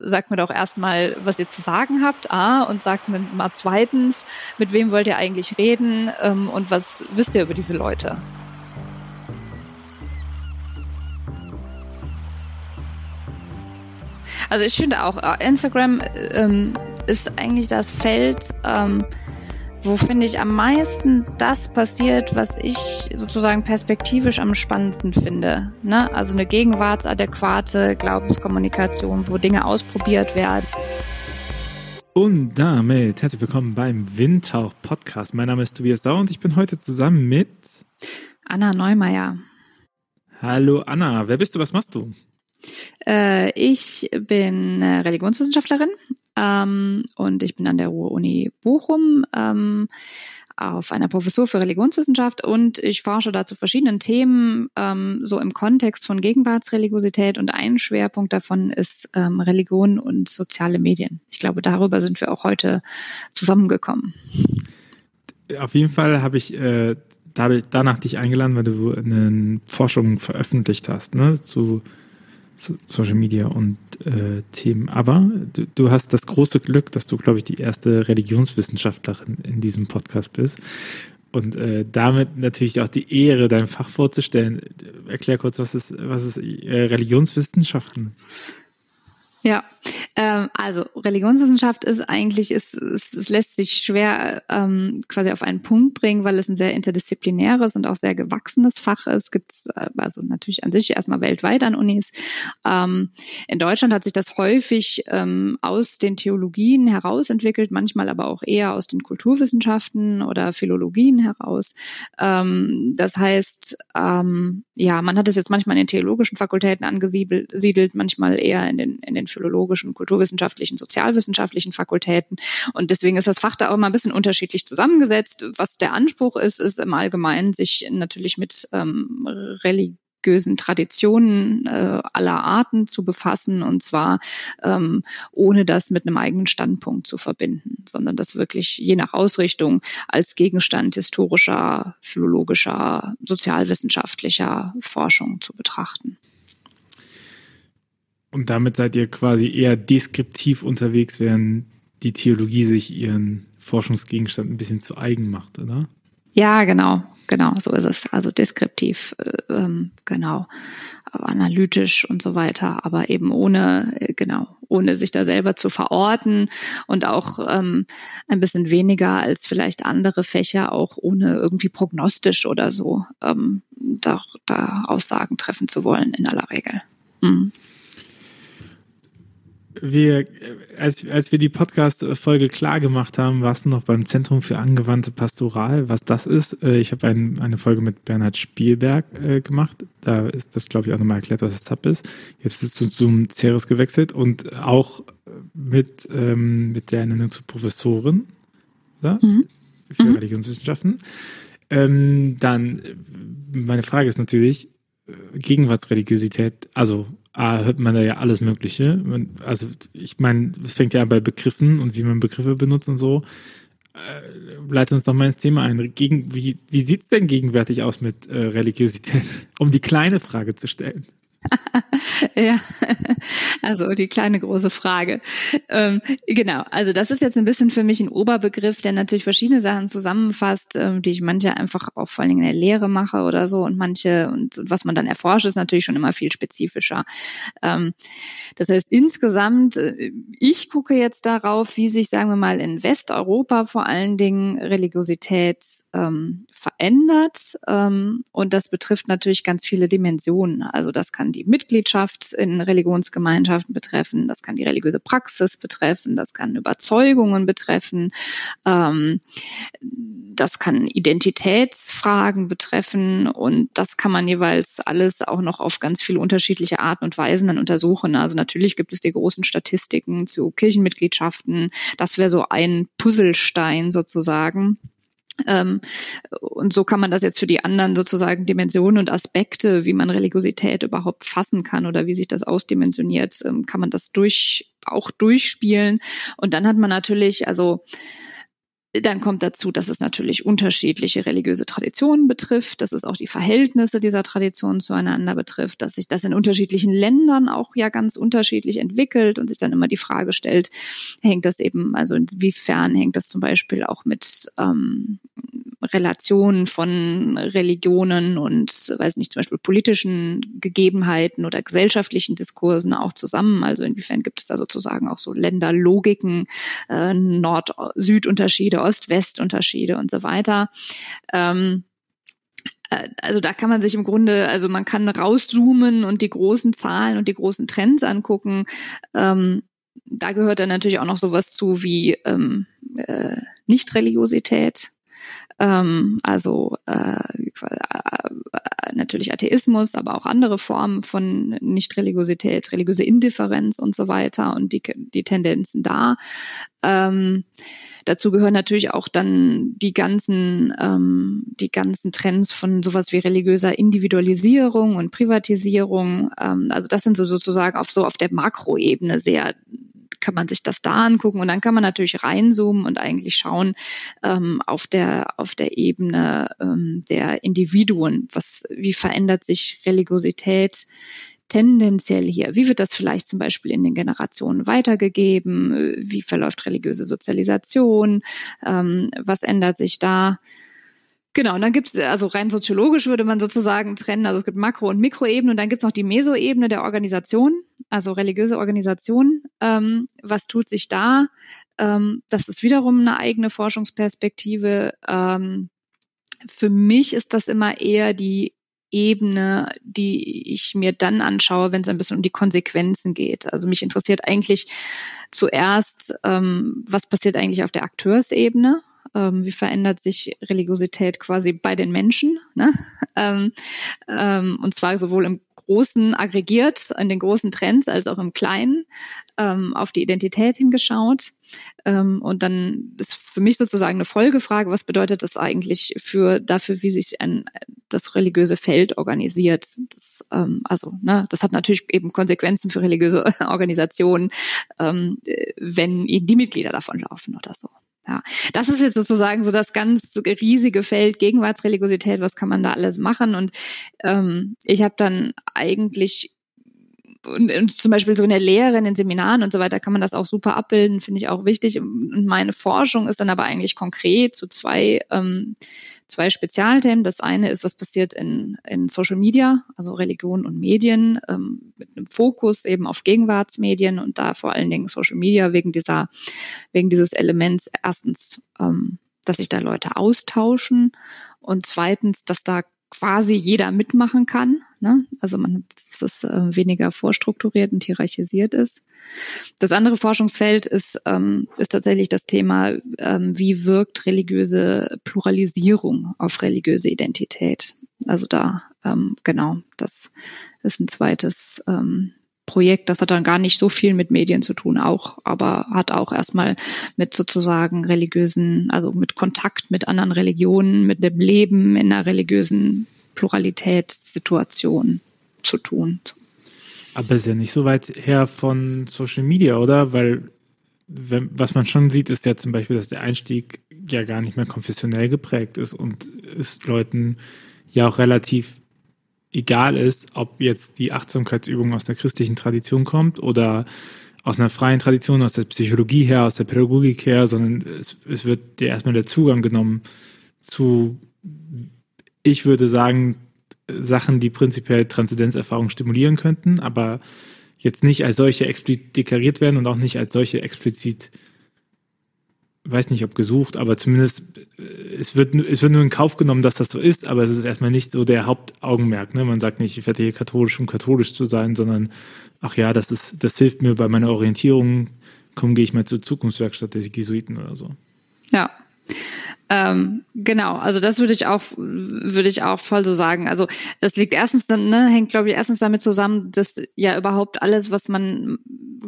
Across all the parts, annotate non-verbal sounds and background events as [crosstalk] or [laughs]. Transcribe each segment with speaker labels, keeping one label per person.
Speaker 1: sagt mir doch erstmal, was ihr zu sagen habt, A, und sagt mir mal zweitens, mit wem wollt ihr eigentlich reden ähm, und was wisst ihr über diese Leute? Also ich finde auch, äh, Instagram ähm, ist eigentlich das Feld, ähm, wo finde ich am meisten das passiert, was ich sozusagen perspektivisch am spannendsten finde. Ne? Also eine gegenwartsadäquate Glaubenskommunikation, wo Dinge ausprobiert werden.
Speaker 2: Und damit herzlich willkommen beim Windtauch Podcast. Mein Name ist Tobias Dauer und ich bin heute zusammen mit
Speaker 1: Anna Neumeier.
Speaker 2: Hallo Anna, wer bist du, was machst du?
Speaker 1: Äh, ich bin Religionswissenschaftlerin ähm, und ich bin an der Ruhr-Uni Bochum ähm, auf einer Professur für Religionswissenschaft und ich forsche da zu verschiedenen Themen, ähm, so im Kontext von Gegenwartsreligiosität und ein Schwerpunkt davon ist ähm, Religion und soziale Medien. Ich glaube, darüber sind wir auch heute zusammengekommen.
Speaker 2: Auf jeden Fall habe ich äh, dadurch, danach dich eingeladen, weil du eine Forschung veröffentlicht hast, ne, zu Social Media und äh, Themen. Aber du, du, hast das große Glück, dass du, glaube ich, die erste Religionswissenschaftlerin in diesem Podcast bist. Und äh, damit natürlich auch die Ehre, dein Fach vorzustellen. Erklär kurz, was ist, was ist äh, Religionswissenschaften?
Speaker 1: Ja, ähm, also Religionswissenschaft ist eigentlich, ist, ist, es lässt sich schwer ähm, quasi auf einen Punkt bringen, weil es ein sehr interdisziplinäres und auch sehr gewachsenes Fach ist. Gibt es äh, also natürlich an sich erstmal weltweit an Unis. Ähm, in Deutschland hat sich das häufig ähm, aus den Theologien heraus entwickelt, manchmal aber auch eher aus den Kulturwissenschaften oder Philologien heraus. Ähm, das heißt, ähm, ja, man hat es jetzt manchmal in den theologischen Fakultäten angesiedelt, manchmal eher in den, in den philologischen, kulturwissenschaftlichen, sozialwissenschaftlichen Fakultäten. Und deswegen ist das Fach da auch immer ein bisschen unterschiedlich zusammengesetzt. Was der Anspruch ist, ist im Allgemeinen, sich natürlich mit ähm, religiösen Traditionen äh, aller Arten zu befassen und zwar ähm, ohne das mit einem eigenen Standpunkt zu verbinden, sondern das wirklich je nach Ausrichtung als Gegenstand historischer, philologischer, sozialwissenschaftlicher Forschung zu betrachten.
Speaker 2: Und damit seid ihr quasi eher deskriptiv unterwegs, während die Theologie sich ihren Forschungsgegenstand ein bisschen zu eigen macht, oder?
Speaker 1: Ja, genau, genau, so ist es. Also deskriptiv, äh, ähm, genau, analytisch und so weiter, aber eben ohne, äh, genau, ohne sich da selber zu verorten und auch ähm, ein bisschen weniger als vielleicht andere Fächer, auch ohne irgendwie prognostisch oder so ähm, da, da Aussagen treffen zu wollen in aller Regel. Mhm
Speaker 2: wir, als, als wir die Podcast-Folge klar gemacht haben, warst du noch beim Zentrum für angewandte Pastoral, was das ist. Äh, ich habe ein, eine Folge mit Bernhard Spielberg äh, gemacht. Da ist das, glaube ich, auch nochmal erklärt, was das ZAP ist. Jetzt bist du zum Ceres gewechselt und auch mit, ähm, mit der Ernennung zur Professorin? Mhm. für mhm. Religionswissenschaften. Ähm, dann, meine Frage ist natürlich, äh, Gegenwartsreligiosität, also A, hört man da ja alles Mögliche. Also ich meine, es fängt ja an bei Begriffen und wie man Begriffe benutzt und so. Äh, leite uns doch mal ins Thema ein. Gegen, wie wie sieht es denn gegenwärtig aus mit äh, Religiosität? [laughs] Um die kleine Frage zu stellen. [laughs]
Speaker 1: ja, also die kleine große Frage. Ähm, genau, also das ist jetzt ein bisschen für mich ein Oberbegriff, der natürlich verschiedene Sachen zusammenfasst, ähm, die ich manche einfach auch vor allen Dingen in der Lehre mache oder so und manche und, und was man dann erforscht, ist natürlich schon immer viel spezifischer. Ähm, das heißt insgesamt, äh, ich gucke jetzt darauf, wie sich, sagen wir mal, in Westeuropa vor allen Dingen Religiosität ähm, verändert ähm, und das betrifft natürlich ganz viele Dimensionen. Also das kann die Mitgliedschaft in Religionsgemeinschaften betreffen, das kann die religiöse Praxis betreffen, das kann Überzeugungen betreffen, ähm, das kann Identitätsfragen betreffen und das kann man jeweils alles auch noch auf ganz viele unterschiedliche Arten und Weisen dann untersuchen. Also natürlich gibt es die großen Statistiken zu Kirchenmitgliedschaften. Das wäre so ein Puzzlestein sozusagen. Ähm, und so kann man das jetzt für die anderen sozusagen Dimensionen und Aspekte, wie man Religiosität überhaupt fassen kann oder wie sich das ausdimensioniert, ähm, kann man das durch, auch durchspielen. Und dann hat man natürlich, also dann kommt dazu, dass es natürlich unterschiedliche religiöse Traditionen betrifft, dass es auch die Verhältnisse dieser Traditionen zueinander betrifft, dass sich das in unterschiedlichen Ländern auch ja ganz unterschiedlich entwickelt und sich dann immer die Frage stellt, hängt das eben, also inwiefern hängt das zum Beispiel auch mit ähm, Relationen von Religionen und, weiß nicht, zum Beispiel politischen Gegebenheiten oder gesellschaftlichen Diskursen auch zusammen. Also inwiefern gibt es da sozusagen auch so Länderlogiken, äh, Nord-Süd-Unterschiede, Ost-West-Unterschiede und so weiter. Ähm, äh, also da kann man sich im Grunde, also man kann rauszoomen und die großen Zahlen und die großen Trends angucken. Ähm, da gehört dann natürlich auch noch sowas zu wie ähm, äh, Nichtreligiosität, ähm, also äh, äh, natürlich Atheismus, aber auch andere Formen von Nichtreligiosität, religiöse Indifferenz und so weiter und die, die Tendenzen da. Ähm, dazu gehören natürlich auch dann die ganzen, ähm, die ganzen Trends von sowas wie religiöser Individualisierung und Privatisierung. Ähm, also das sind so sozusagen auf so auf der Makroebene sehr kann man sich das da angucken und dann kann man natürlich reinzoomen und eigentlich schauen ähm, auf der auf der Ebene ähm, der Individuen, was wie verändert sich Religiosität tendenziell hier? Wie wird das vielleicht zum Beispiel in den Generationen weitergegeben? Wie verläuft religiöse Sozialisation? Ähm, was ändert sich da? Genau, und dann gibt es, also rein soziologisch würde man sozusagen trennen, also es gibt Makro- und Mikroebene und dann gibt es noch die Mesoebene der Organisation, also religiöse Organisation. Ähm, was tut sich da? Ähm, das ist wiederum eine eigene Forschungsperspektive. Ähm, für mich ist das immer eher die Ebene, die ich mir dann anschaue, wenn es ein bisschen um die Konsequenzen geht. Also mich interessiert eigentlich zuerst, ähm, was passiert eigentlich auf der Akteursebene ähm, wie verändert sich Religiosität quasi bei den Menschen, ne? [laughs] ähm, ähm, und zwar sowohl im Großen aggregiert, in den großen Trends, als auch im Kleinen, ähm, auf die Identität hingeschaut. Ähm, und dann ist für mich sozusagen eine Folgefrage, was bedeutet das eigentlich für dafür, wie sich ein, das religiöse Feld organisiert? Das, ähm, also, ne, das hat natürlich eben Konsequenzen für religiöse [laughs] Organisationen, ähm, wenn die Mitglieder davon laufen oder so. Ja, das ist jetzt sozusagen so das ganz riesige Feld Gegenwartsreligiosität. Was kann man da alles machen? Und ähm, ich habe dann eigentlich und, und zum Beispiel so in der Lehre, in den Seminaren und so weiter kann man das auch super abbilden, finde ich auch wichtig. Und meine Forschung ist dann aber eigentlich konkret zu zwei, ähm, zwei Spezialthemen. Das eine ist, was passiert in, in Social Media, also Religion und Medien, ähm, mit einem Fokus eben auf Gegenwartsmedien und da vor allen Dingen Social Media wegen dieser, wegen dieses Elements erstens, ähm, dass sich da Leute austauschen und zweitens, dass da quasi jeder mitmachen kann. Ne? Also man dass es äh, weniger vorstrukturiert und hierarchisiert ist. Das andere Forschungsfeld ist, ähm, ist tatsächlich das Thema, ähm, wie wirkt religiöse Pluralisierung auf religiöse Identität. Also da, ähm, genau, das ist ein zweites ähm, Projekt, das hat dann gar nicht so viel mit Medien zu tun, auch, aber hat auch erstmal mit sozusagen religiösen, also mit Kontakt mit anderen Religionen, mit dem Leben in einer religiösen Pluralitätssituation zu tun.
Speaker 2: Aber ist ja nicht so weit her von Social Media, oder? Weil wenn, was man schon sieht, ist ja zum Beispiel, dass der Einstieg ja gar nicht mehr konfessionell geprägt ist und es Leuten ja auch relativ egal ist, ob jetzt die Achtsamkeitsübung aus der christlichen Tradition kommt oder aus einer freien Tradition, aus der Psychologie her, aus der Pädagogik her, sondern es, es wird dir erstmal der Zugang genommen zu, ich würde sagen, Sachen, die prinzipiell Transzendenzerfahrung stimulieren könnten, aber jetzt nicht als solche explizit deklariert werden und auch nicht als solche explizit weiß nicht, ob gesucht, aber zumindest äh, es wird, es wird nur in Kauf genommen, dass das so ist, aber es ist erstmal nicht so der Hauptaugenmerk. Ne? Man sagt nicht, ich werde hier katholisch, um katholisch zu sein, sondern ach ja, das ist, das hilft mir bei meiner Orientierung. Komm, gehe ich mal zur Zukunftswerkstatt der Jesuiten oder so.
Speaker 1: Ja. Ähm, genau, also das würde ich auch, würde ich auch voll so sagen. Also das liegt erstens ne, hängt, glaube ich, erstens damit zusammen, dass ja überhaupt alles, was man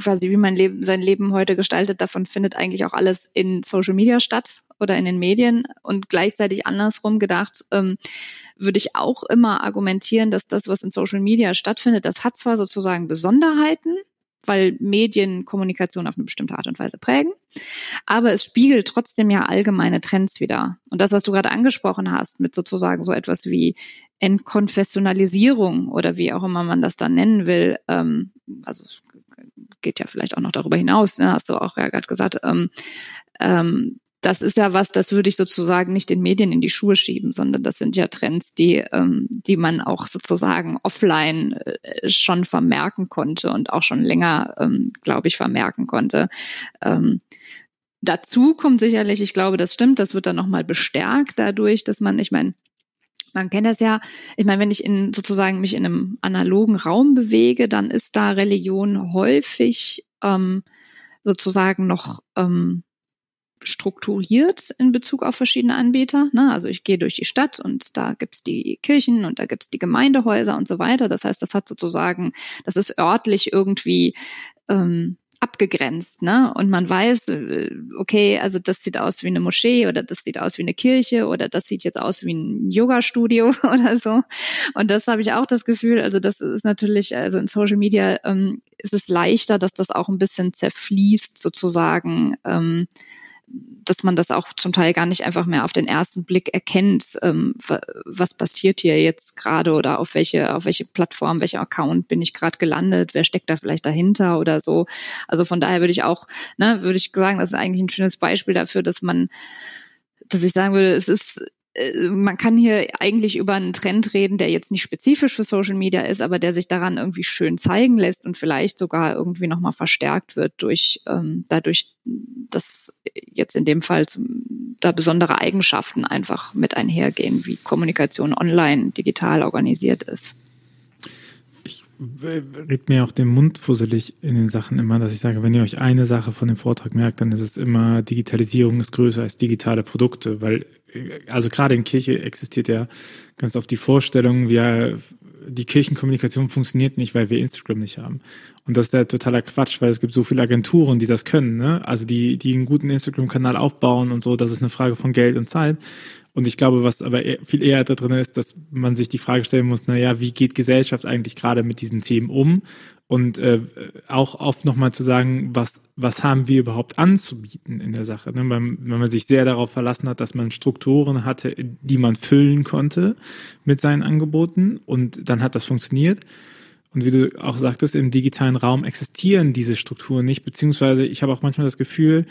Speaker 1: quasi wie man Leben, sein Leben heute gestaltet, davon findet eigentlich auch alles in Social Media statt oder in den Medien. Und gleichzeitig andersrum gedacht, ähm, würde ich auch immer argumentieren, dass das, was in Social Media stattfindet, das hat zwar sozusagen Besonderheiten, weil Medien Kommunikation auf eine bestimmte Art und Weise prägen. Aber es spiegelt trotzdem ja allgemeine Trends wieder. Und das, was du gerade angesprochen hast, mit sozusagen so etwas wie Entkonfessionalisierung oder wie auch immer man das dann nennen will, ähm, also geht ja vielleicht auch noch darüber hinaus, ne, hast du auch ja gerade gesagt, ähm, ähm, das ist ja was, das würde ich sozusagen nicht den Medien in die Schuhe schieben, sondern das sind ja Trends, die, ähm, die man auch sozusagen offline äh, schon vermerken konnte und auch schon länger, ähm, glaube ich, vermerken konnte. Ähm, dazu kommt sicherlich, ich glaube, das stimmt, das wird dann nochmal bestärkt dadurch, dass man, ich meine, man kennt das ja, ich meine, wenn ich in sozusagen mich in einem analogen Raum bewege, dann ist da Religion häufig ähm, sozusagen noch ähm, strukturiert in Bezug auf verschiedene Anbieter. Ne? Also ich gehe durch die Stadt und da gibt's die Kirchen und da gibt's die Gemeindehäuser und so weiter. Das heißt, das hat sozusagen, das ist örtlich irgendwie ähm, abgegrenzt, ne? Und man weiß, äh, okay, also das sieht aus wie eine Moschee oder das sieht aus wie eine Kirche oder das sieht jetzt aus wie ein Yoga-Studio [laughs] oder so. Und das habe ich auch das Gefühl, also das ist natürlich, also in Social Media ähm, ist es leichter, dass das auch ein bisschen zerfließt sozusagen. Ähm, dass man das auch zum Teil gar nicht einfach mehr auf den ersten Blick erkennt, ähm, was passiert hier jetzt gerade oder auf welche, auf welche Plattform, welcher Account bin ich gerade gelandet, wer steckt da vielleicht dahinter oder so. Also von daher würde ich auch, ne, würde ich sagen, das ist eigentlich ein schönes Beispiel dafür, dass man, dass ich sagen würde, es ist man kann hier eigentlich über einen Trend reden, der jetzt nicht spezifisch für Social Media ist, aber der sich daran irgendwie schön zeigen lässt und vielleicht sogar irgendwie nochmal verstärkt wird durch ähm, dadurch, dass jetzt in dem Fall da besondere Eigenschaften einfach mit einhergehen, wie Kommunikation online digital organisiert ist.
Speaker 2: Red mir auch den Mund fusselig in den Sachen immer, dass ich sage, wenn ihr euch eine Sache von dem Vortrag merkt, dann ist es immer, Digitalisierung ist größer als digitale Produkte, weil also gerade in Kirche existiert ja ganz oft die Vorstellung, wir, die Kirchenkommunikation funktioniert nicht, weil wir Instagram nicht haben. Und das ist ja totaler Quatsch, weil es gibt so viele Agenturen, die das können, ne? Also die, die einen guten Instagram-Kanal aufbauen und so, das ist eine Frage von Geld und Zeit. Und ich glaube, was aber viel eher da drin ist, dass man sich die Frage stellen muss, na ja, wie geht Gesellschaft eigentlich gerade mit diesen Themen um? Und äh, auch oft nochmal zu sagen, was, was haben wir überhaupt anzubieten in der Sache? Ne? Wenn, wenn man sich sehr darauf verlassen hat, dass man Strukturen hatte, die man füllen konnte mit seinen Angeboten und dann hat das funktioniert. Und wie du auch sagtest, im digitalen Raum existieren diese Strukturen nicht, beziehungsweise ich habe auch manchmal das Gefühl,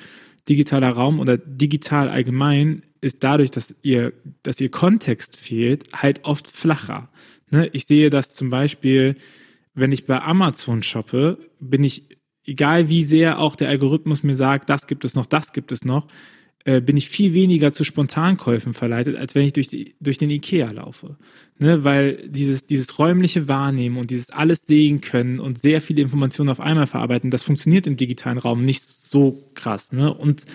Speaker 2: digitaler Raum oder digital allgemein ist dadurch, dass ihr, dass ihr Kontext fehlt, halt oft flacher. Ne? Ich sehe das zum Beispiel, wenn ich bei Amazon shoppe, bin ich, egal wie sehr auch der Algorithmus mir sagt, das gibt es noch, das gibt es noch, äh, bin ich viel weniger zu Spontankäufen verleitet, als wenn ich durch, die, durch den Ikea laufe. Ne? Weil dieses, dieses räumliche Wahrnehmen und dieses alles sehen können und sehr viele Informationen auf einmal verarbeiten, das funktioniert im digitalen Raum nicht so krass. Ne? Und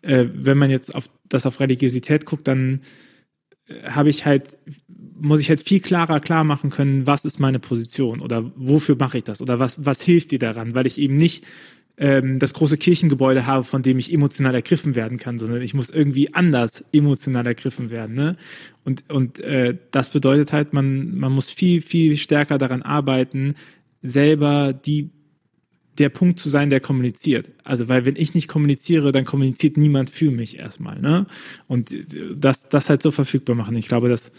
Speaker 2: äh, wenn man jetzt auf das auf Religiosität guckt, dann äh, habe ich halt muss ich halt viel klarer klar machen können, was ist meine Position oder wofür mache ich das oder was, was hilft dir daran, weil ich eben nicht ähm, das große Kirchengebäude habe, von dem ich emotional ergriffen werden kann, sondern ich muss irgendwie anders emotional ergriffen werden. Ne? Und, und äh, das bedeutet halt, man, man muss viel, viel stärker daran arbeiten, selber die der Punkt zu sein, der kommuniziert. Also, weil wenn ich nicht kommuniziere, dann kommuniziert niemand für mich erstmal. Ne? Und das, das halt so verfügbar machen. Ich glaube, dass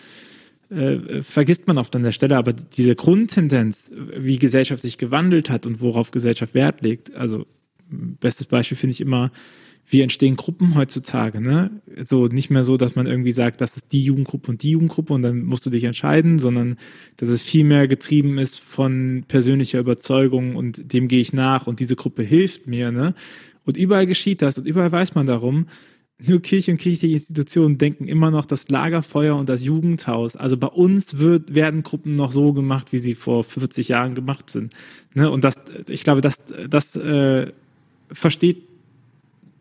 Speaker 2: äh, vergisst man oft an der Stelle, aber diese Grundtendenz, wie Gesellschaft sich gewandelt hat und worauf Gesellschaft Wert legt, also bestes Beispiel finde ich immer, wie entstehen Gruppen heutzutage, ne? So nicht mehr so, dass man irgendwie sagt, das ist die Jugendgruppe und die Jugendgruppe und dann musst du dich entscheiden, sondern dass es viel mehr getrieben ist von persönlicher Überzeugung und dem gehe ich nach und diese Gruppe hilft mir, ne? Und überall geschieht das und überall weiß man darum nur Kirche und kirchliche Institutionen denken immer noch das Lagerfeuer und das Jugendhaus. Also bei uns wird, werden Gruppen noch so gemacht, wie sie vor 40 Jahren gemacht sind. Ne? Und das, ich glaube, das, das äh, versteht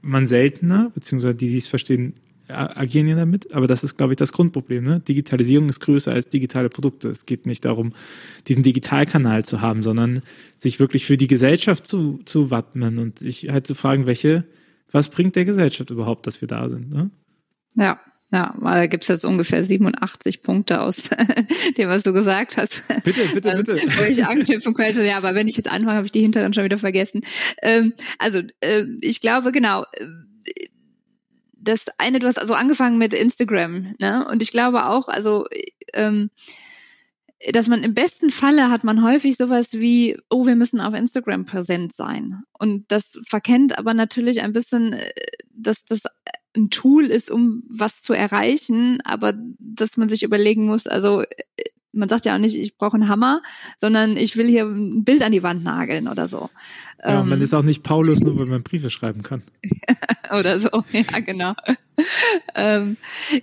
Speaker 2: man seltener, beziehungsweise die, die es verstehen, agieren ja damit. Aber das ist, glaube ich, das Grundproblem. Ne? Digitalisierung ist größer als digitale Produkte. Es geht nicht darum, diesen Digitalkanal zu haben, sondern sich wirklich für die Gesellschaft zu, zu wappnen und sich halt zu fragen, welche was bringt der Gesellschaft überhaupt, dass wir da sind? Ne?
Speaker 1: Ja, Ja, da gibt's jetzt ungefähr 87 Punkte aus [laughs] dem, was du gesagt hast.
Speaker 2: Bitte, bitte, bitte.
Speaker 1: Wo ich anknüpfen könnte. Ja, aber wenn ich jetzt anfange, habe ich die hinteren schon wieder vergessen. Ähm, also äh, ich glaube, genau, äh, das eine, du hast also angefangen mit Instagram, ne? Und ich glaube auch, also ähm, dass man im besten Falle hat man häufig sowas wie, oh, wir müssen auf Instagram präsent sein. Und das verkennt aber natürlich ein bisschen, äh, dass das ein Tool ist, um was zu erreichen, aber dass man sich überlegen muss, also äh, man sagt ja auch nicht, ich brauche einen Hammer, sondern ich will hier ein Bild an die Wand nageln oder so.
Speaker 2: Ja, ähm, man ist auch nicht Paulus, nur weil man Briefe schreiben kann. [laughs]
Speaker 1: oder so, [laughs] ja, genau. ähm,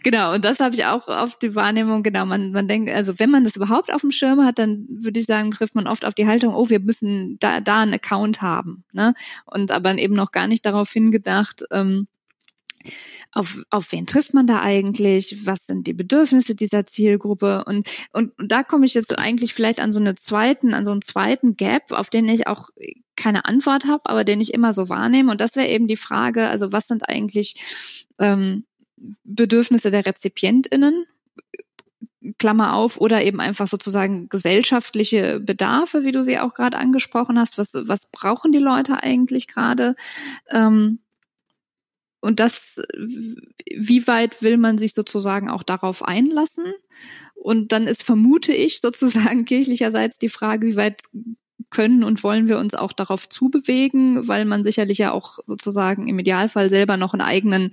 Speaker 1: genau, und das habe ich auch auf die Wahrnehmung, genau, man, man denkt, also wenn man das überhaupt auf dem Schirm hat, dann würde ich sagen, trifft man oft auf die Haltung, oh, wir müssen da, da einen Account haben. Ne? Und aber eben noch gar nicht darauf hingedacht, ähm, auf, auf wen trifft man da eigentlich? Was sind die Bedürfnisse dieser Zielgruppe? Und, und, und da komme ich jetzt eigentlich vielleicht an so eine zweiten, an so einen zweiten Gap, auf den ich auch keine Antwort habe, aber den ich immer so wahrnehme. Und das wäre eben die Frage, also was sind eigentlich ähm, Bedürfnisse der RezipientInnen? Klammer auf, oder eben einfach sozusagen gesellschaftliche Bedarfe, wie du sie auch gerade angesprochen hast. Was, was brauchen die Leute eigentlich gerade? Ähm, und das, wie weit will man sich sozusagen auch darauf einlassen? Und dann ist, vermute ich, sozusagen kirchlicherseits die Frage, wie weit können und wollen wir uns auch darauf zubewegen, weil man sicherlich ja auch sozusagen im Idealfall selber noch einen eigenen,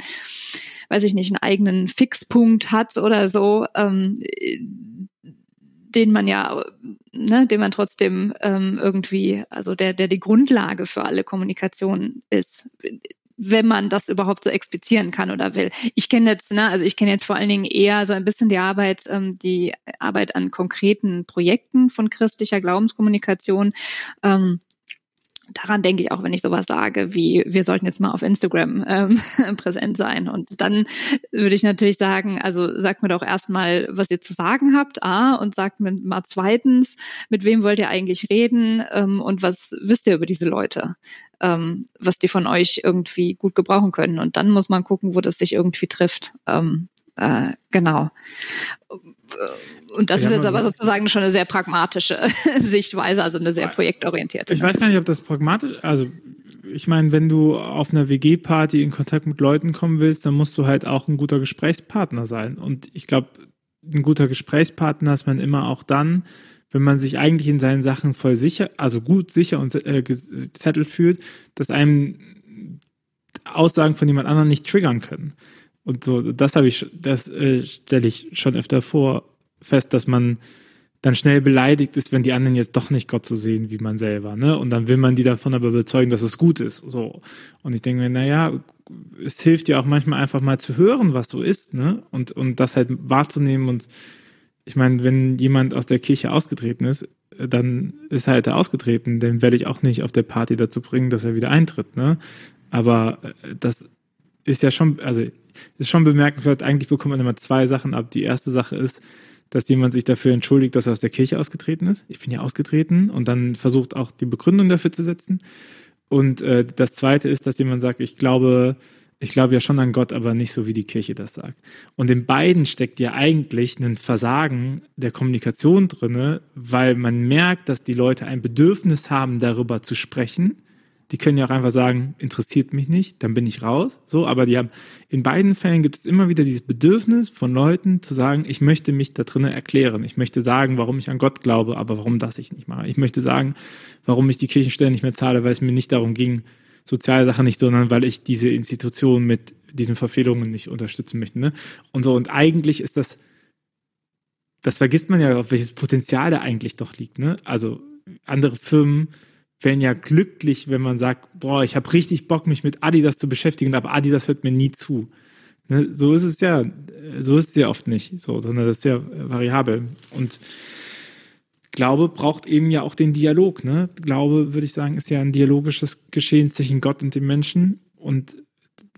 Speaker 1: weiß ich nicht, einen eigenen Fixpunkt hat oder so, ähm, den man ja, ne, den man trotzdem ähm, irgendwie, also der, der die Grundlage für alle Kommunikation ist wenn man das überhaupt so explizieren kann oder will. Ich kenne jetzt, ne, also ich kenne jetzt vor allen Dingen eher so ein bisschen die Arbeit, ähm, die Arbeit an konkreten Projekten von christlicher Glaubenskommunikation. Ähm, daran denke ich auch, wenn ich sowas sage, wie wir sollten jetzt mal auf Instagram ähm, [laughs] präsent sein. Und dann würde ich natürlich sagen, also sagt mir doch erstmal, was ihr zu sagen habt, A, und sagt mir mal zweitens, mit wem wollt ihr eigentlich reden ähm, und was wisst ihr über diese Leute, ähm, was die von euch irgendwie gut gebrauchen können. Und dann muss man gucken, wo das sich irgendwie trifft. Ähm, äh, genau. Und das ja, ist jetzt aber sozusagen schon eine sehr pragmatische [laughs] Sichtweise, also eine sehr projektorientierte.
Speaker 2: Ich weiß gar nicht, ob das pragmatisch, also ich meine, wenn du auf einer WG-Party in Kontakt mit Leuten kommen willst, dann musst du halt auch ein guter Gesprächspartner sein. Und ich glaube, ein guter Gesprächspartner ist man immer auch dann, wenn man sich eigentlich in seinen Sachen voll sicher, also gut sicher und äh, gesettelt fühlt, dass einem Aussagen von jemand anderem nicht triggern können. Und so, das habe ich, das äh, stelle ich schon öfter vor, fest, dass man dann schnell beleidigt ist, wenn die anderen jetzt doch nicht Gott so sehen wie man selber, ne? Und dann will man die davon aber überzeugen, dass es gut ist, so. Und ich denke mir, naja, es hilft ja auch manchmal einfach mal zu hören, was so ist, ne? Und, und das halt wahrzunehmen und ich meine, wenn jemand aus der Kirche ausgetreten ist, dann ist er halt ausgetreten, den werde ich auch nicht auf der Party dazu bringen, dass er wieder eintritt, ne? Aber äh, das ist ja schon, also ist schon bemerkenswert, eigentlich bekommt man immer zwei Sachen ab. Die erste Sache ist, dass jemand sich dafür entschuldigt, dass er aus der Kirche ausgetreten ist. Ich bin ja ausgetreten und dann versucht auch die Begründung dafür zu setzen. Und äh, das zweite ist, dass jemand sagt, ich glaube, ich glaube ja schon an Gott, aber nicht so, wie die Kirche das sagt. Und in beiden steckt ja eigentlich ein Versagen der Kommunikation drinne, weil man merkt, dass die Leute ein Bedürfnis haben, darüber zu sprechen die können ja auch einfach sagen, interessiert mich nicht, dann bin ich raus. So, aber die haben, in beiden Fällen gibt es immer wieder dieses Bedürfnis von Leuten zu sagen, ich möchte mich da drinnen erklären. Ich möchte sagen, warum ich an Gott glaube, aber warum das ich nicht mache. Ich möchte sagen, warum ich die Kirchenstellen nicht mehr zahle, weil es mir nicht darum ging, soziale Sachen nicht, sondern weil ich diese Institution mit diesen Verfehlungen nicht unterstützen möchte. Ne? Und so, und eigentlich ist das, das vergisst man ja, auf welches Potenzial da eigentlich doch liegt. Ne? Also andere Firmen wären ja glücklich, wenn man sagt, boah, ich habe richtig Bock, mich mit Adidas zu beschäftigen, aber Adidas hört mir nie zu. Ne? So ist es ja, so ist es ja oft nicht, so, sondern das ist ja variabel. Und Glaube braucht eben ja auch den Dialog. Ne? Glaube, würde ich sagen, ist ja ein dialogisches Geschehen zwischen Gott und dem Menschen. Und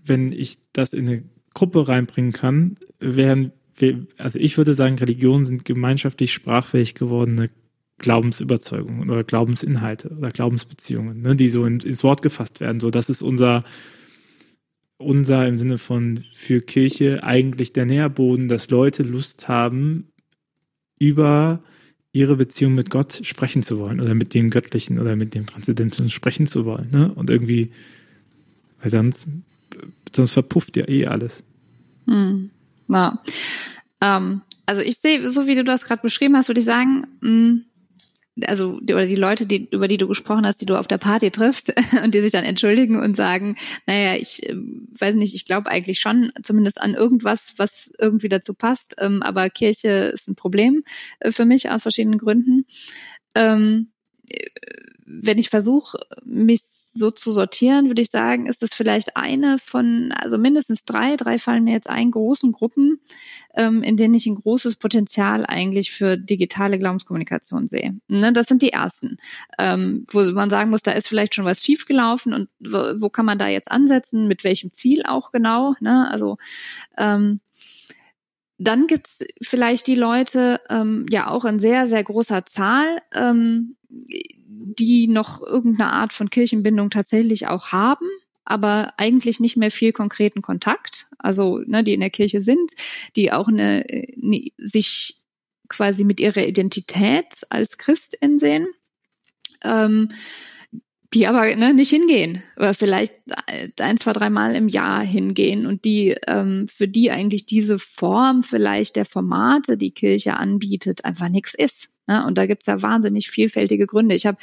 Speaker 2: wenn ich das in eine Gruppe reinbringen kann, wären wir, also ich würde sagen, Religionen sind gemeinschaftlich sprachfähig gewordene Glaubensüberzeugungen oder Glaubensinhalte oder Glaubensbeziehungen, ne, die so in, ins Wort gefasst werden. So, das ist unser, unser im Sinne von für Kirche eigentlich der Nährboden, dass Leute Lust haben, über ihre Beziehung mit Gott sprechen zu wollen oder mit dem Göttlichen oder mit dem Transzendentalen sprechen zu wollen. Ne? Und irgendwie, weil sonst, sonst verpufft ja eh alles.
Speaker 1: Hm. Na, ähm, also ich sehe, so wie du das gerade beschrieben hast, würde ich sagen, mh, hm, also oder die Leute, die, über die du gesprochen hast, die du auf der Party triffst [laughs] und die sich dann entschuldigen und sagen, naja, ich äh, weiß nicht, ich glaube eigentlich schon zumindest an irgendwas, was irgendwie dazu passt, ähm, aber Kirche ist ein Problem äh, für mich aus verschiedenen Gründen. Ähm, äh, wenn ich versuche, mich so zu sortieren, würde ich sagen, ist es vielleicht eine von, also mindestens drei, drei fallen mir jetzt ein, großen Gruppen, ähm, in denen ich ein großes Potenzial eigentlich für digitale Glaubenskommunikation sehe. Ne, das sind die ersten, ähm, wo man sagen muss, da ist vielleicht schon was schiefgelaufen und wo, wo kann man da jetzt ansetzen, mit welchem Ziel auch genau. Ne? Also ähm, dann gibt's vielleicht die Leute, ähm, ja auch in sehr, sehr großer Zahl, ähm, die noch irgendeine Art von Kirchenbindung tatsächlich auch haben, aber eigentlich nicht mehr viel konkreten Kontakt, also ne, die in der Kirche sind, die auch eine, eine sich quasi mit ihrer Identität als Christin sehen. Ähm, die aber ne, nicht hingehen, oder vielleicht ein, zwei, dreimal im Jahr hingehen und die ähm, für die eigentlich diese Form vielleicht der Formate, die Kirche anbietet, einfach nichts ist. Ne? Und da gibt's ja wahnsinnig vielfältige Gründe. Ich habe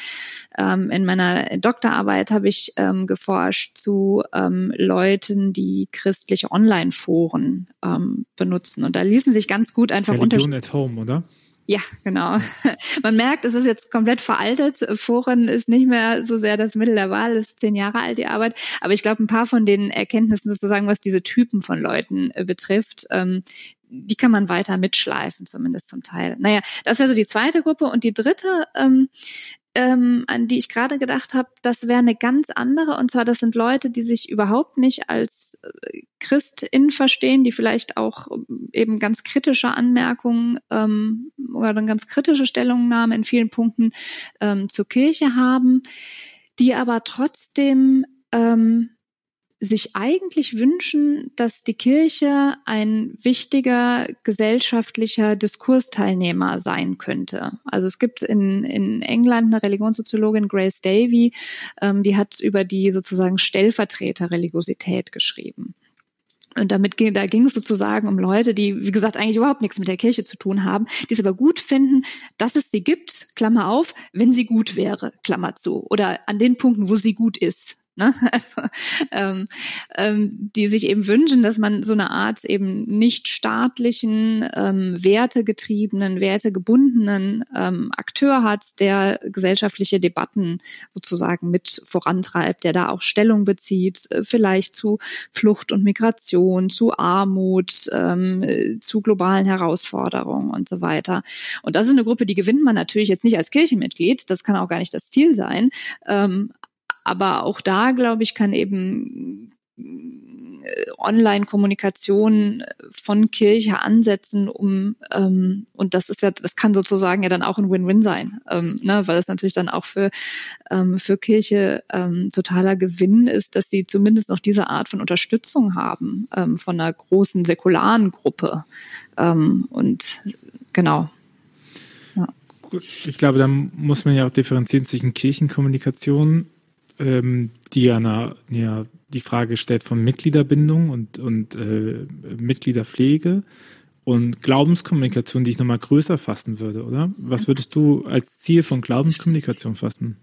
Speaker 1: ähm, in meiner Doktorarbeit habe ich ähm, geforscht zu ähm, Leuten, die christliche Online-Foren ähm, benutzen. Und da ließen sich ganz gut einfach
Speaker 2: Religion at home, oder?
Speaker 1: Ja, genau. [laughs] Man merkt, es ist jetzt komplett veraltet. Foren ist nicht mehr so sehr das Mittel der Wahl, ist zehn Jahre alt, die Arbeit. Aber ich glaube, ein paar von den Erkenntnissen sozusagen, was diese Typen von Leuten äh, betrifft, ähm, die kann man weiter mitschleifen, zumindest zum Teil. Naja, das wäre so die zweite Gruppe. Und die dritte, ähm, ähm, an die ich gerade gedacht habe, das wäre eine ganz andere. Und zwar, das sind Leute, die sich überhaupt nicht als äh, Christin verstehen, die vielleicht auch ähm, eben ganz kritische Anmerkungen ähm, oder eine ganz kritische Stellungnahme in vielen Punkten ähm, zur Kirche haben, die aber trotzdem ähm, sich eigentlich wünschen, dass die Kirche ein wichtiger gesellschaftlicher Diskursteilnehmer sein könnte. Also es gibt in, in England eine Religionssoziologin, Grace Davy, ähm, die hat über die sozusagen Stellvertreterreligiosität geschrieben. Und damit ging, da ging es sozusagen um Leute, die, wie gesagt, eigentlich überhaupt nichts mit der Kirche zu tun haben, die es aber gut finden, dass es sie gibt, Klammer auf, wenn sie gut wäre, Klammer zu, oder an den Punkten, wo sie gut ist, Ne? [laughs] Also, ähm, ähm, die sich eben wünschen, dass man so eine Art eben nicht staatlichen, ähm, wertegetriebenen, wertegebundenen ähm, Akteur hat, der gesellschaftliche Debatten sozusagen mit vorantreibt, der da auch Stellung bezieht, äh, vielleicht zu Flucht und Migration, zu Armut, ähm, zu globalen Herausforderungen und so weiter. Und das ist eine Gruppe, die gewinnt man natürlich jetzt nicht als Kirchenmitglied, das kann auch gar nicht das Ziel sein, ähm, aber auch da, glaube ich, kann eben äh, Online-Kommunikation von Kirche ansetzen, um ähm, und das ist ja, das kann sozusagen ja dann auch ein Win-Win sein, ähm, ne, weil es natürlich dann auch für ähm, für Kirche ähm, totaler Gewinn ist, dass sie zumindest noch diese Art von Unterstützung haben ähm, von einer großen säkularen Gruppe ähm, und genau.
Speaker 2: Ja. Ich glaube, da muss man ja auch differenzieren zwischen Kirchenkommunikation ähm, die ja, na, ja die Frage stellt von Mitgliederbindung und, und äh, Mitgliederpflege und Glaubenskommunikation, die ich nochmal größer fassen würde, oder? Was würdest du als Ziel von Glaubenskommunikation fassen?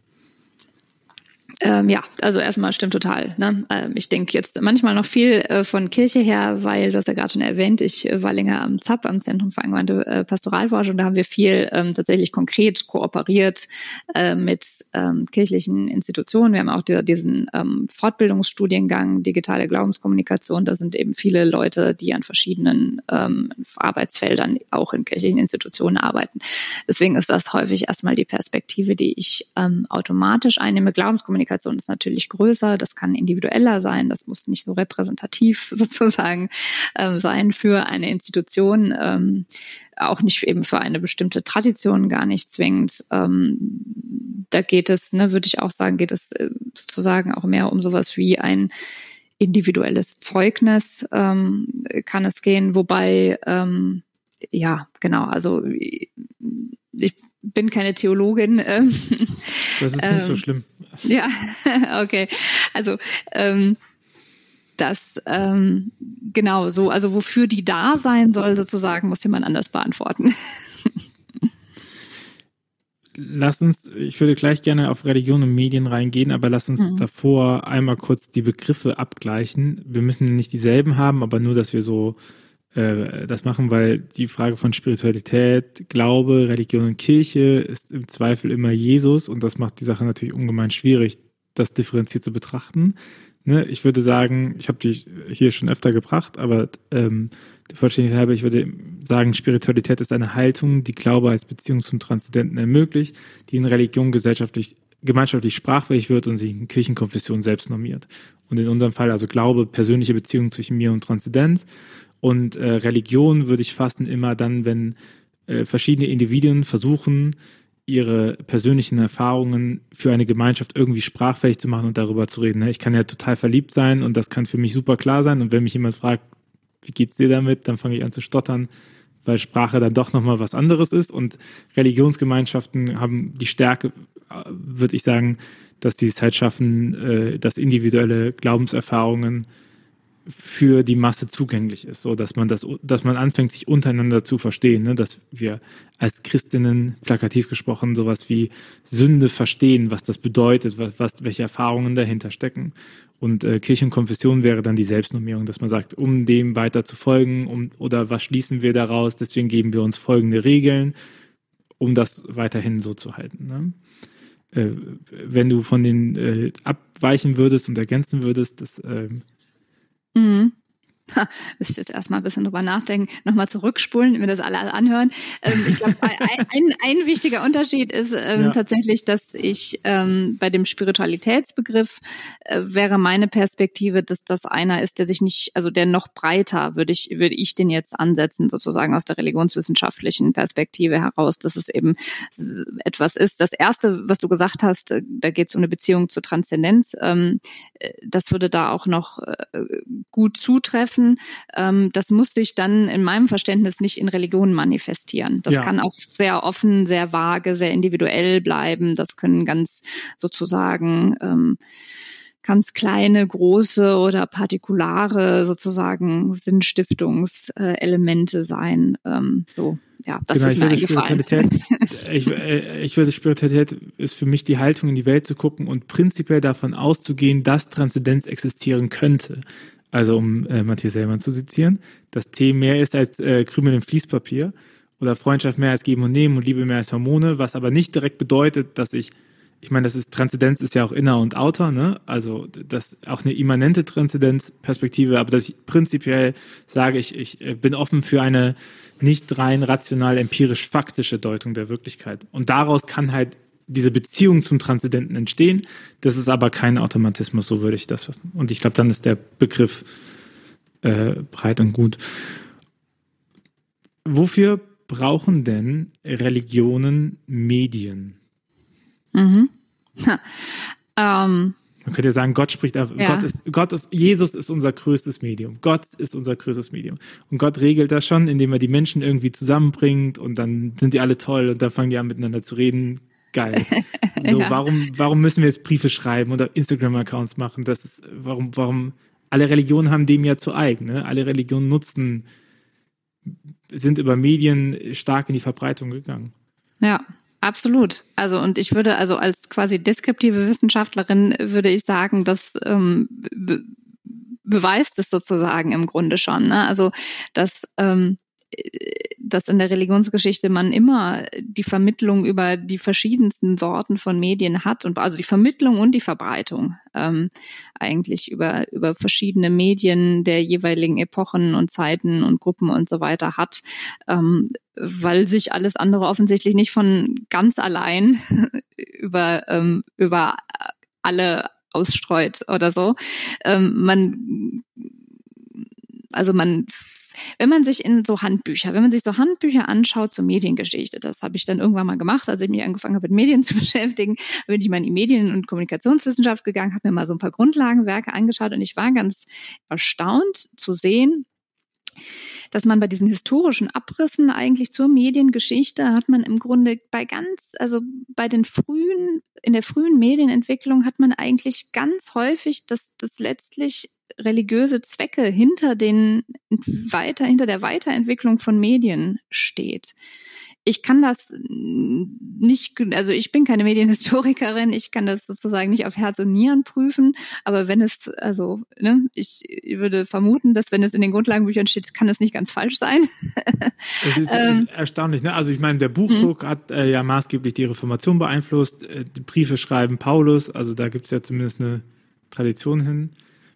Speaker 1: Ähm, ja, also erstmal stimmt total. Ne? Ähm, ich denke jetzt manchmal noch viel äh, von Kirche her, weil du hast ja gerade schon erwähnt, ich äh, war länger am ZAP, am Zentrum für angewandte äh, Pastoralforschung, da haben wir viel ähm, tatsächlich konkret kooperiert äh, mit ähm, kirchlichen Institutionen. Wir haben auch die, diesen ähm, Fortbildungsstudiengang Digitale Glaubenskommunikation. Da sind eben viele Leute, die an verschiedenen ähm, Arbeitsfeldern auch in kirchlichen Institutionen arbeiten. Deswegen ist das häufig erstmal die Perspektive, die ich automatisch einnehme. Glaubenskommunikation Kommunikation ist natürlich größer, das kann individueller sein, das muss nicht so repräsentativ [laughs] sozusagen ähm, sein für eine Institution, ähm, auch nicht eben für eine bestimmte Tradition gar nicht zwingend. Ähm, da geht es, ne, würde ich auch sagen, geht es äh, sozusagen auch mehr um sowas wie ein individuelles Zeugnis ähm, kann es gehen, wobei ähm, ja, genau, also ich bin keine Theologin. Ähm,
Speaker 2: das ist nicht so ähm, schlimm.
Speaker 1: Ja, [laughs] okay. Also ähm, das ähm, genau so, also wofür die da sein soll, sozusagen, muss jemand anders beantworten. [laughs]
Speaker 2: Lass uns, ich würde gleich gerne auf Religion und Medien reingehen, aber lass uns mhm. davor einmal kurz die Begriffe abgleichen. Wir müssen nicht dieselben haben, aber nur, dass wir so äh, das machen, weil die Frage von Spiritualität, Glaube, Religion und Kirche ist im Zweifel immer Jesus und das macht die Sache natürlich ungemein schwierig, das differenziert zu betrachten. Ne? Ich würde sagen, ich habe die hier schon öfter gebracht, aber ähm, Vollständigkeit halber, ich würde sagen, Spiritualität ist eine Haltung, die Glaube als Beziehung zum Transzendenten ermöglicht, die in Religion gesellschaftlich gemeinschaftlich sprachfähig wird und sich in Kirchenkonfession selbst normiert. Und in unserem Fall also Glaube, persönliche Beziehung zwischen mir und Transzendenz und äh, Religion würde ich fassen immer dann, wenn äh, verschiedene Individuen versuchen, ihre persönlichen Erfahrungen für eine Gemeinschaft irgendwie sprachfähig zu machen und darüber zu reden. Ne? Ich kann ja total verliebt sein und das kann für mich super klar sein. Und wenn mich jemand fragt, wie geht's dir damit, dann fange ich an zu stottern, weil Sprache dann doch nochmal was anderes ist. Und Religionsgemeinschaften haben die Stärke, äh, würde ich sagen, dass die es halt schaffen, äh, dass individuelle Glaubenserfahrungen für die Masse zugänglich ist, so dass man das, dass man anfängt, sich untereinander zu verstehen, ne? dass wir als Christinnen plakativ gesprochen sowas wie Sünde verstehen, was das bedeutet, was, was welche Erfahrungen dahinter stecken. Und äh, Kirchenkonfession wäre dann die Selbstnormierung, dass man sagt, um dem weiter zu folgen, um, oder was schließen wir daraus, deswegen geben wir uns folgende Regeln, um das weiterhin so zu halten. Ne? Äh, wenn du von den äh, abweichen würdest und ergänzen würdest, das äh,
Speaker 1: 嗯。[laughs] Ha, müsste jetzt erstmal ein bisschen drüber nachdenken, nochmal zurückspulen, mir das alle anhören. Ähm, ich glaube, ein, ein, ein, wichtiger Unterschied ist ähm, ja. tatsächlich, dass ich ähm, bei dem Spiritualitätsbegriff äh, wäre meine Perspektive, dass das einer ist, der sich nicht, also der noch breiter, würde ich, würde ich den jetzt ansetzen, sozusagen aus der religionswissenschaftlichen Perspektive heraus, dass es eben etwas ist. Das erste, was du gesagt hast, äh, da geht es um eine Beziehung zur Transzendenz, ähm, äh, das würde da auch noch äh, gut zutreffen treffen, ähm, das muss sich dann in meinem Verständnis nicht in Religion manifestieren. Das ja. kann auch sehr offen, sehr vage, sehr individuell bleiben. Das können ganz sozusagen ähm, ganz kleine, große oder partikulare sozusagen Sinnstiftungselemente sein. Ähm, so, ja, das genau, ist mir eingefallen. [laughs]
Speaker 2: ich, äh, ich würde Spiritualität ist für mich die Haltung in die Welt zu gucken und prinzipiell davon auszugehen, dass Transzendenz existieren könnte also um äh, Matthias Sellmann zu zitieren, dass Tee mehr ist als äh, Krümel im Fließpapier oder Freundschaft mehr als Geben und Nehmen und Liebe mehr als Hormone, was aber nicht direkt bedeutet, dass ich, ich meine, das ist Transzendenz ist ja auch Inner und Outer, ne? Also das auch eine immanente Transzendenzperspektive, aber dass ich prinzipiell sage, ich, ich äh, bin offen für eine nicht rein rational empirisch faktische Deutung der Wirklichkeit. Und daraus kann halt diese Beziehung zum Transzendenten entstehen. Das ist aber kein Automatismus, so würde ich das fassen. Und ich glaube, dann ist der Begriff äh, breit und gut. Wofür brauchen denn Religionen Medien?
Speaker 1: Mhm. ähm,
Speaker 2: man könnte ja sagen, Gott spricht einfach. Ja. Gott ist, Gott ist, Jesus ist unser größtes Medium. Gott ist unser größtes Medium. Und Gott regelt das schon, indem er die Menschen irgendwie zusammenbringt und dann sind die alle toll und dann fangen die an miteinander zu reden geil. [laughs] So, ja. warum, warum müssen wir jetzt Briefe schreiben oder Instagram-Accounts machen? Das ist, warum, warum, alle Religionen haben dem ja zu eigen, ne? Alle Religionen nutzen, sind über Medien stark in die Verbreitung gegangen.
Speaker 1: Ja, absolut. Also, und ich würde, also als quasi deskriptive Wissenschaftlerin würde ich sagen, dass ähm, be beweist es sozusagen im Grunde schon. Ne? Also, dass ähm, dass in der Religionsgeschichte man immer die Vermittlung über die verschiedensten Sorten von Medien hat und also die Vermittlung und die Verbreitung ähm, eigentlich über über verschiedene Medien der jeweiligen Epochen und Zeiten und Gruppen und so weiter hat, ähm, weil sich alles andere offensichtlich nicht von ganz allein [laughs] über ähm, über alle ausstreut oder so. Ähm, man also man wenn man sich in so Handbücher, wenn man sich so Handbücher anschaut zur Mediengeschichte, das habe ich dann irgendwann mal gemacht, als ich mich angefangen habe, mit Medien [laughs] zu beschäftigen, bin ich mal in die Medien- und Kommunikationswissenschaft gegangen, habe mir mal so ein paar Grundlagenwerke angeschaut und ich war ganz erstaunt zu sehen, dass man bei diesen historischen Abrissen eigentlich zur Mediengeschichte hat man im Grunde bei ganz, also bei den frühen, in der frühen Medienentwicklung hat man eigentlich ganz häufig, dass das letztlich religiöse Zwecke hinter den weiter hinter der Weiterentwicklung von Medien steht ich kann das nicht, also ich bin keine Medienhistorikerin, ich kann das sozusagen nicht auf Herz und Nieren prüfen, aber wenn es, also, ne, ich würde vermuten, dass wenn es in den Grundlagenbüchern steht, kann es nicht ganz falsch sein. [laughs]
Speaker 2: Das ist ähm, erstaunlich, ne? Also ich meine, der Buchdruck mhm. hat äh, ja maßgeblich die Reformation beeinflusst, äh, die Briefe schreiben Paulus, also da gibt es ja zumindest eine Tradition hin.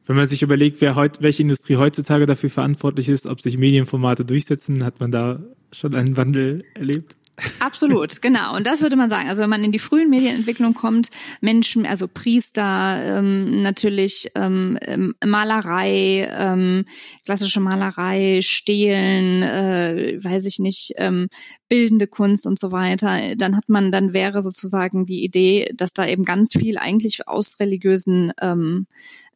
Speaker 2: Wenn man sich überlegt, wer heut, welche Industrie heutzutage dafür verantwortlich ist, ob sich Medienformate durchsetzen, hat man da schon einen Wandel erlebt?
Speaker 1: Absolut, [laughs] genau. Und das würde man sagen. Also wenn man in die frühen Medienentwicklung kommt, Menschen, also Priester, ähm, natürlich ähm, ähm, Malerei, ähm, klassische Malerei, Stehlen, äh, weiß ich nicht, ähm, bildende Kunst und so weiter, dann hat man, dann wäre sozusagen die Idee, dass da eben ganz viel eigentlich aus religiösen ähm,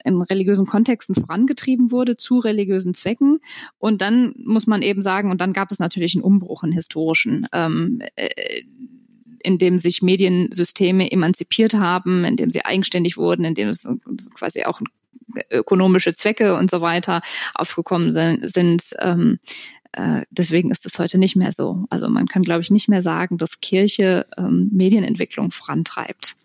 Speaker 1: in religiösen Kontexten vorangetrieben wurde zu religiösen Zwecken. Und dann muss man eben sagen, und dann gab es natürlich einen Umbruch in historischen, ähm, äh, in dem sich Mediensysteme emanzipiert haben, in dem sie eigenständig wurden, in dem es quasi auch ökonomische Zwecke und so weiter aufgekommen sind. ähm, äh, deswegen ist es heute nicht mehr so. Also man kann, glaube ich, nicht mehr sagen, dass Kirche ähm, Medienentwicklung vorantreibt.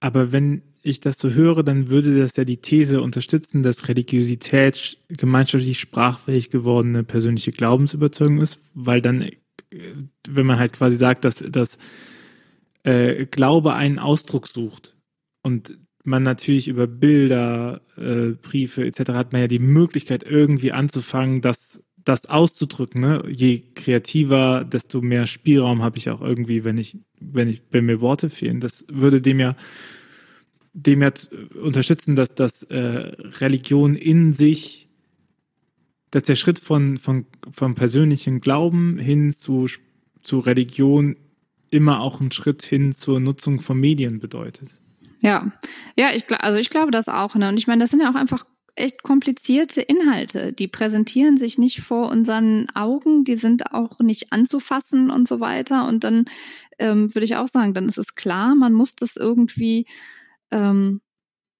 Speaker 2: Aber wenn ich das so höre, dann würde das ja die These unterstützen, dass Religiosität gemeinschaftlich sprachfähig gewordene persönliche Glaubensüberzeugung ist, weil dann, äh, wenn man halt quasi sagt, dass, dass äh, Glaube einen Ausdruck sucht und man natürlich über Bilder, äh, Briefe etc. hat man ja die Möglichkeit irgendwie anzufangen, das, das auszudrücken. Ne? Je kreativer, desto mehr Spielraum habe ich auch irgendwie, wenn ich, wenn ich, wenn mir Worte fehlen. Das würde dem ja dem jetzt unterstützen, dass, dass äh, Religion in sich, dass der Schritt von, von, vom persönlichen Glauben hin zu, zu Religion immer auch ein Schritt hin zur Nutzung von Medien bedeutet.
Speaker 1: Ja, ja, ich, also ich glaube das auch. Ne? Und ich meine, das sind ja auch einfach echt komplizierte Inhalte. Die präsentieren sich nicht vor unseren Augen, die sind auch nicht anzufassen und so weiter. Und dann ähm, würde ich auch sagen, dann ist es klar, man muss das irgendwie ähm,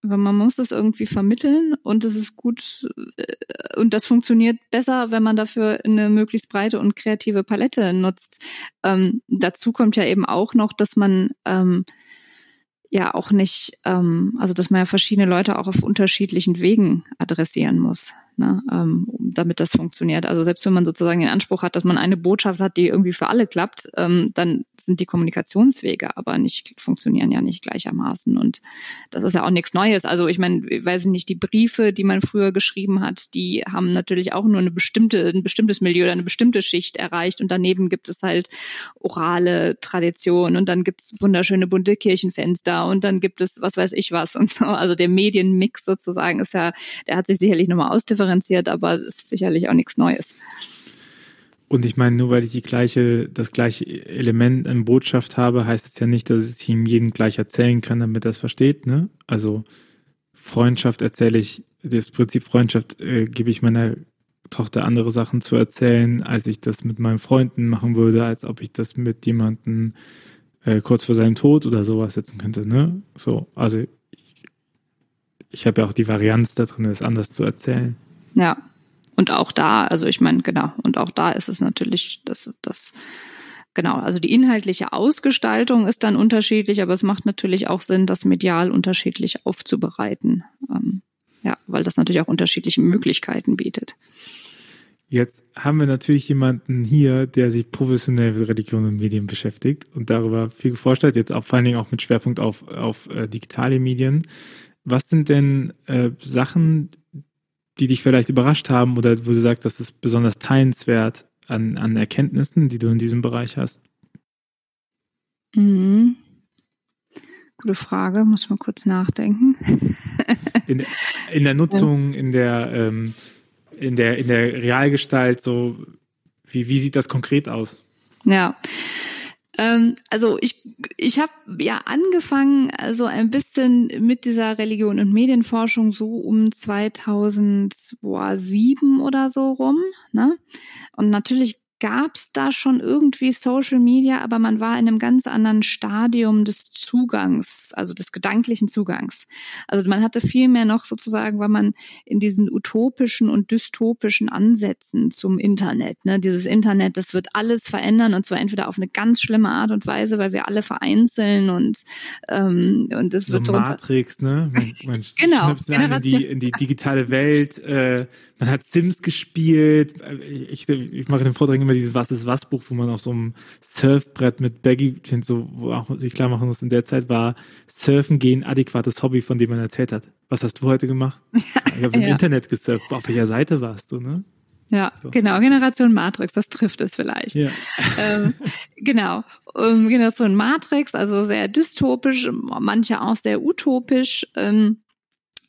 Speaker 1: aber man muss es irgendwie vermitteln und es ist gut äh, und das funktioniert besser, wenn man dafür eine möglichst breite und kreative Palette nutzt. Ähm, dazu kommt ja eben auch noch, dass man ähm, ja auch nicht, ähm, also dass man ja verschiedene Leute auch auf unterschiedlichen Wegen adressieren muss, ne, ähm, damit das funktioniert. Also selbst wenn man sozusagen den Anspruch hat, dass man eine Botschaft hat, die irgendwie für alle klappt, ähm, dann sind die Kommunikationswege aber nicht, funktionieren ja nicht gleichermaßen. Und das ist ja auch nichts Neues. Also ich meine, weiß ich nicht, die Briefe, die man früher geschrieben hat, die haben natürlich auch nur eine bestimmte, ein bestimmtes Milieu oder eine bestimmte Schicht erreicht. Und daneben gibt es halt orale Tradition und dann gibt es wunderschöne bunte Kirchenfenster und dann gibt es was weiß ich was und so. Also der Medienmix sozusagen ist ja, der hat sich sicherlich nochmal ausdifferenziert, aber ist sicherlich auch nichts Neues.
Speaker 2: Und ich meine, nur weil ich die gleiche, das gleiche Element in Botschaft habe, heißt es ja nicht, dass ich ihm jeden gleich erzählen kann, damit er es versteht. Ne? Also Freundschaft erzähle ich, das Prinzip Freundschaft äh, gebe ich meiner Tochter andere Sachen zu erzählen, als ich das mit meinen Freunden machen würde, als ob ich das mit jemandem äh, kurz vor seinem Tod oder sowas setzen könnte. Ne? So, also ich, ich habe ja auch die Varianz da drin, es anders zu erzählen.
Speaker 1: Ja, und auch da, also ich meine, genau, und auch da ist es natürlich, dass das Genau, also die inhaltliche Ausgestaltung ist dann unterschiedlich, aber es macht natürlich auch Sinn, das medial unterschiedlich aufzubereiten. Ähm, ja, weil das natürlich auch unterschiedliche Möglichkeiten bietet.
Speaker 2: Jetzt haben wir natürlich jemanden hier, der sich professionell mit Religion und Medien beschäftigt und darüber viel geforscht hat, jetzt auch vor allen Dingen auch mit Schwerpunkt auf, auf äh, digitale Medien. Was sind denn äh, Sachen, die dich vielleicht überrascht haben oder wo du sagst, das ist besonders teilenswert an, an Erkenntnissen, die du in diesem Bereich hast?
Speaker 1: Mhm. Gute Frage, muss man kurz nachdenken. [laughs]
Speaker 2: in, in, der Nutzung, in der, ähm, in der, in der Realgestalt, so, wie, wie sieht das konkret aus?
Speaker 1: Ja. Ähm, also ich, ich habe ja angefangen, also ein bisschen mit dieser Religion und Medienforschung so um 2007 oder so rum. Ne? Und natürlich gab es da schon irgendwie Social Media, aber man war in einem ganz anderen Stadium des Zugangs, also des gedanklichen Zugangs. Also man hatte viel mehr noch sozusagen, weil man in diesen utopischen und dystopischen Ansätzen zum Internet, ne, dieses Internet, das wird alles verändern und zwar entweder auf eine ganz schlimme Art und Weise, weil wir alle vereinzeln und ähm, und es
Speaker 2: so
Speaker 1: wird
Speaker 2: so Matrix, ne? Man, man [laughs] genau, in die, in die digitale Welt. Äh, man hat Sims gespielt. Ich, ich mache den Vortrag immer dieses Was ist was Buch, wo man auf so einem Surfbrett mit Baggy, so, wo auch sich klar machen muss, in der Zeit war Surfen gehen adäquates Hobby, von dem man erzählt hat. Was hast du heute gemacht? [laughs] Ich habe im ja. Internet gesurft. Auf welcher Seite warst du, ne?
Speaker 1: Ja, so. genau, Generation Matrix, das trifft es vielleicht. Ja. Ähm, genau, ähm, Generation Matrix, also sehr dystopisch, manche auch sehr utopisch. Ähm,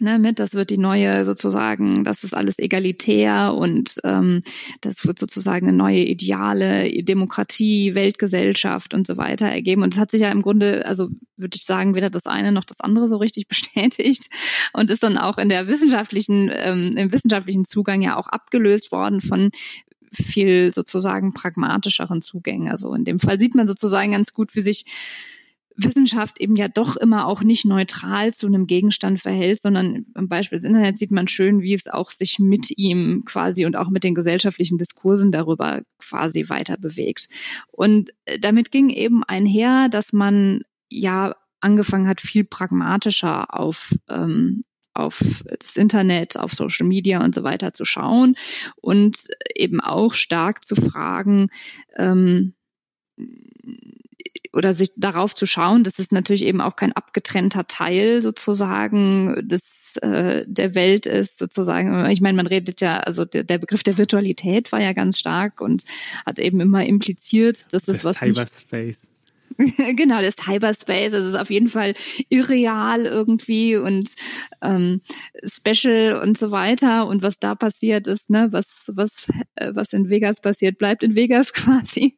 Speaker 1: ne, mit, das wird die neue sozusagen, das ist alles egalitär und ähm, das wird sozusagen eine neue Ideale, Demokratie, Weltgesellschaft und so weiter ergeben. Und es hat sich ja im Grunde, also würde ich sagen, weder das eine noch das andere so richtig [laughs] bestätigt und ist dann auch in der wissenschaftlichen, ähm, im wissenschaftlichen Zugang ja auch abgelöst worden von viel sozusagen pragmatischeren Zugängen. Also in dem Fall sieht man sozusagen ganz gut, wie sich Wissenschaft eben ja doch immer auch nicht neutral zu einem Gegenstand verhält, sondern am Beispiel des Internets sieht man schön, wie es auch sich mit ihm quasi und auch mit den gesellschaftlichen Diskursen darüber quasi weiter bewegt. Und äh, damit ging eben einher, dass man ja angefangen hat, viel pragmatischer auf ähm, auf das Internet, auf Social Media und so weiter zu schauen und eben auch stark zu fragen, ähm, oder sich darauf zu schauen, dass es natürlich eben auch kein abgetrennter Teil sozusagen des äh, der Welt ist sozusagen. Ich meine, man redet ja, also der, der Begriff der Virtualität war ja ganz stark und hat eben immer impliziert, dass es was
Speaker 2: Cyberspace. [laughs]
Speaker 1: genau, das Cyberspace, das ist auf jeden Fall irreal irgendwie und ähm, special und so weiter. Und was da passiert ist, ne, was, was, äh, was in Vegas passiert, bleibt in Vegas [laughs] quasi.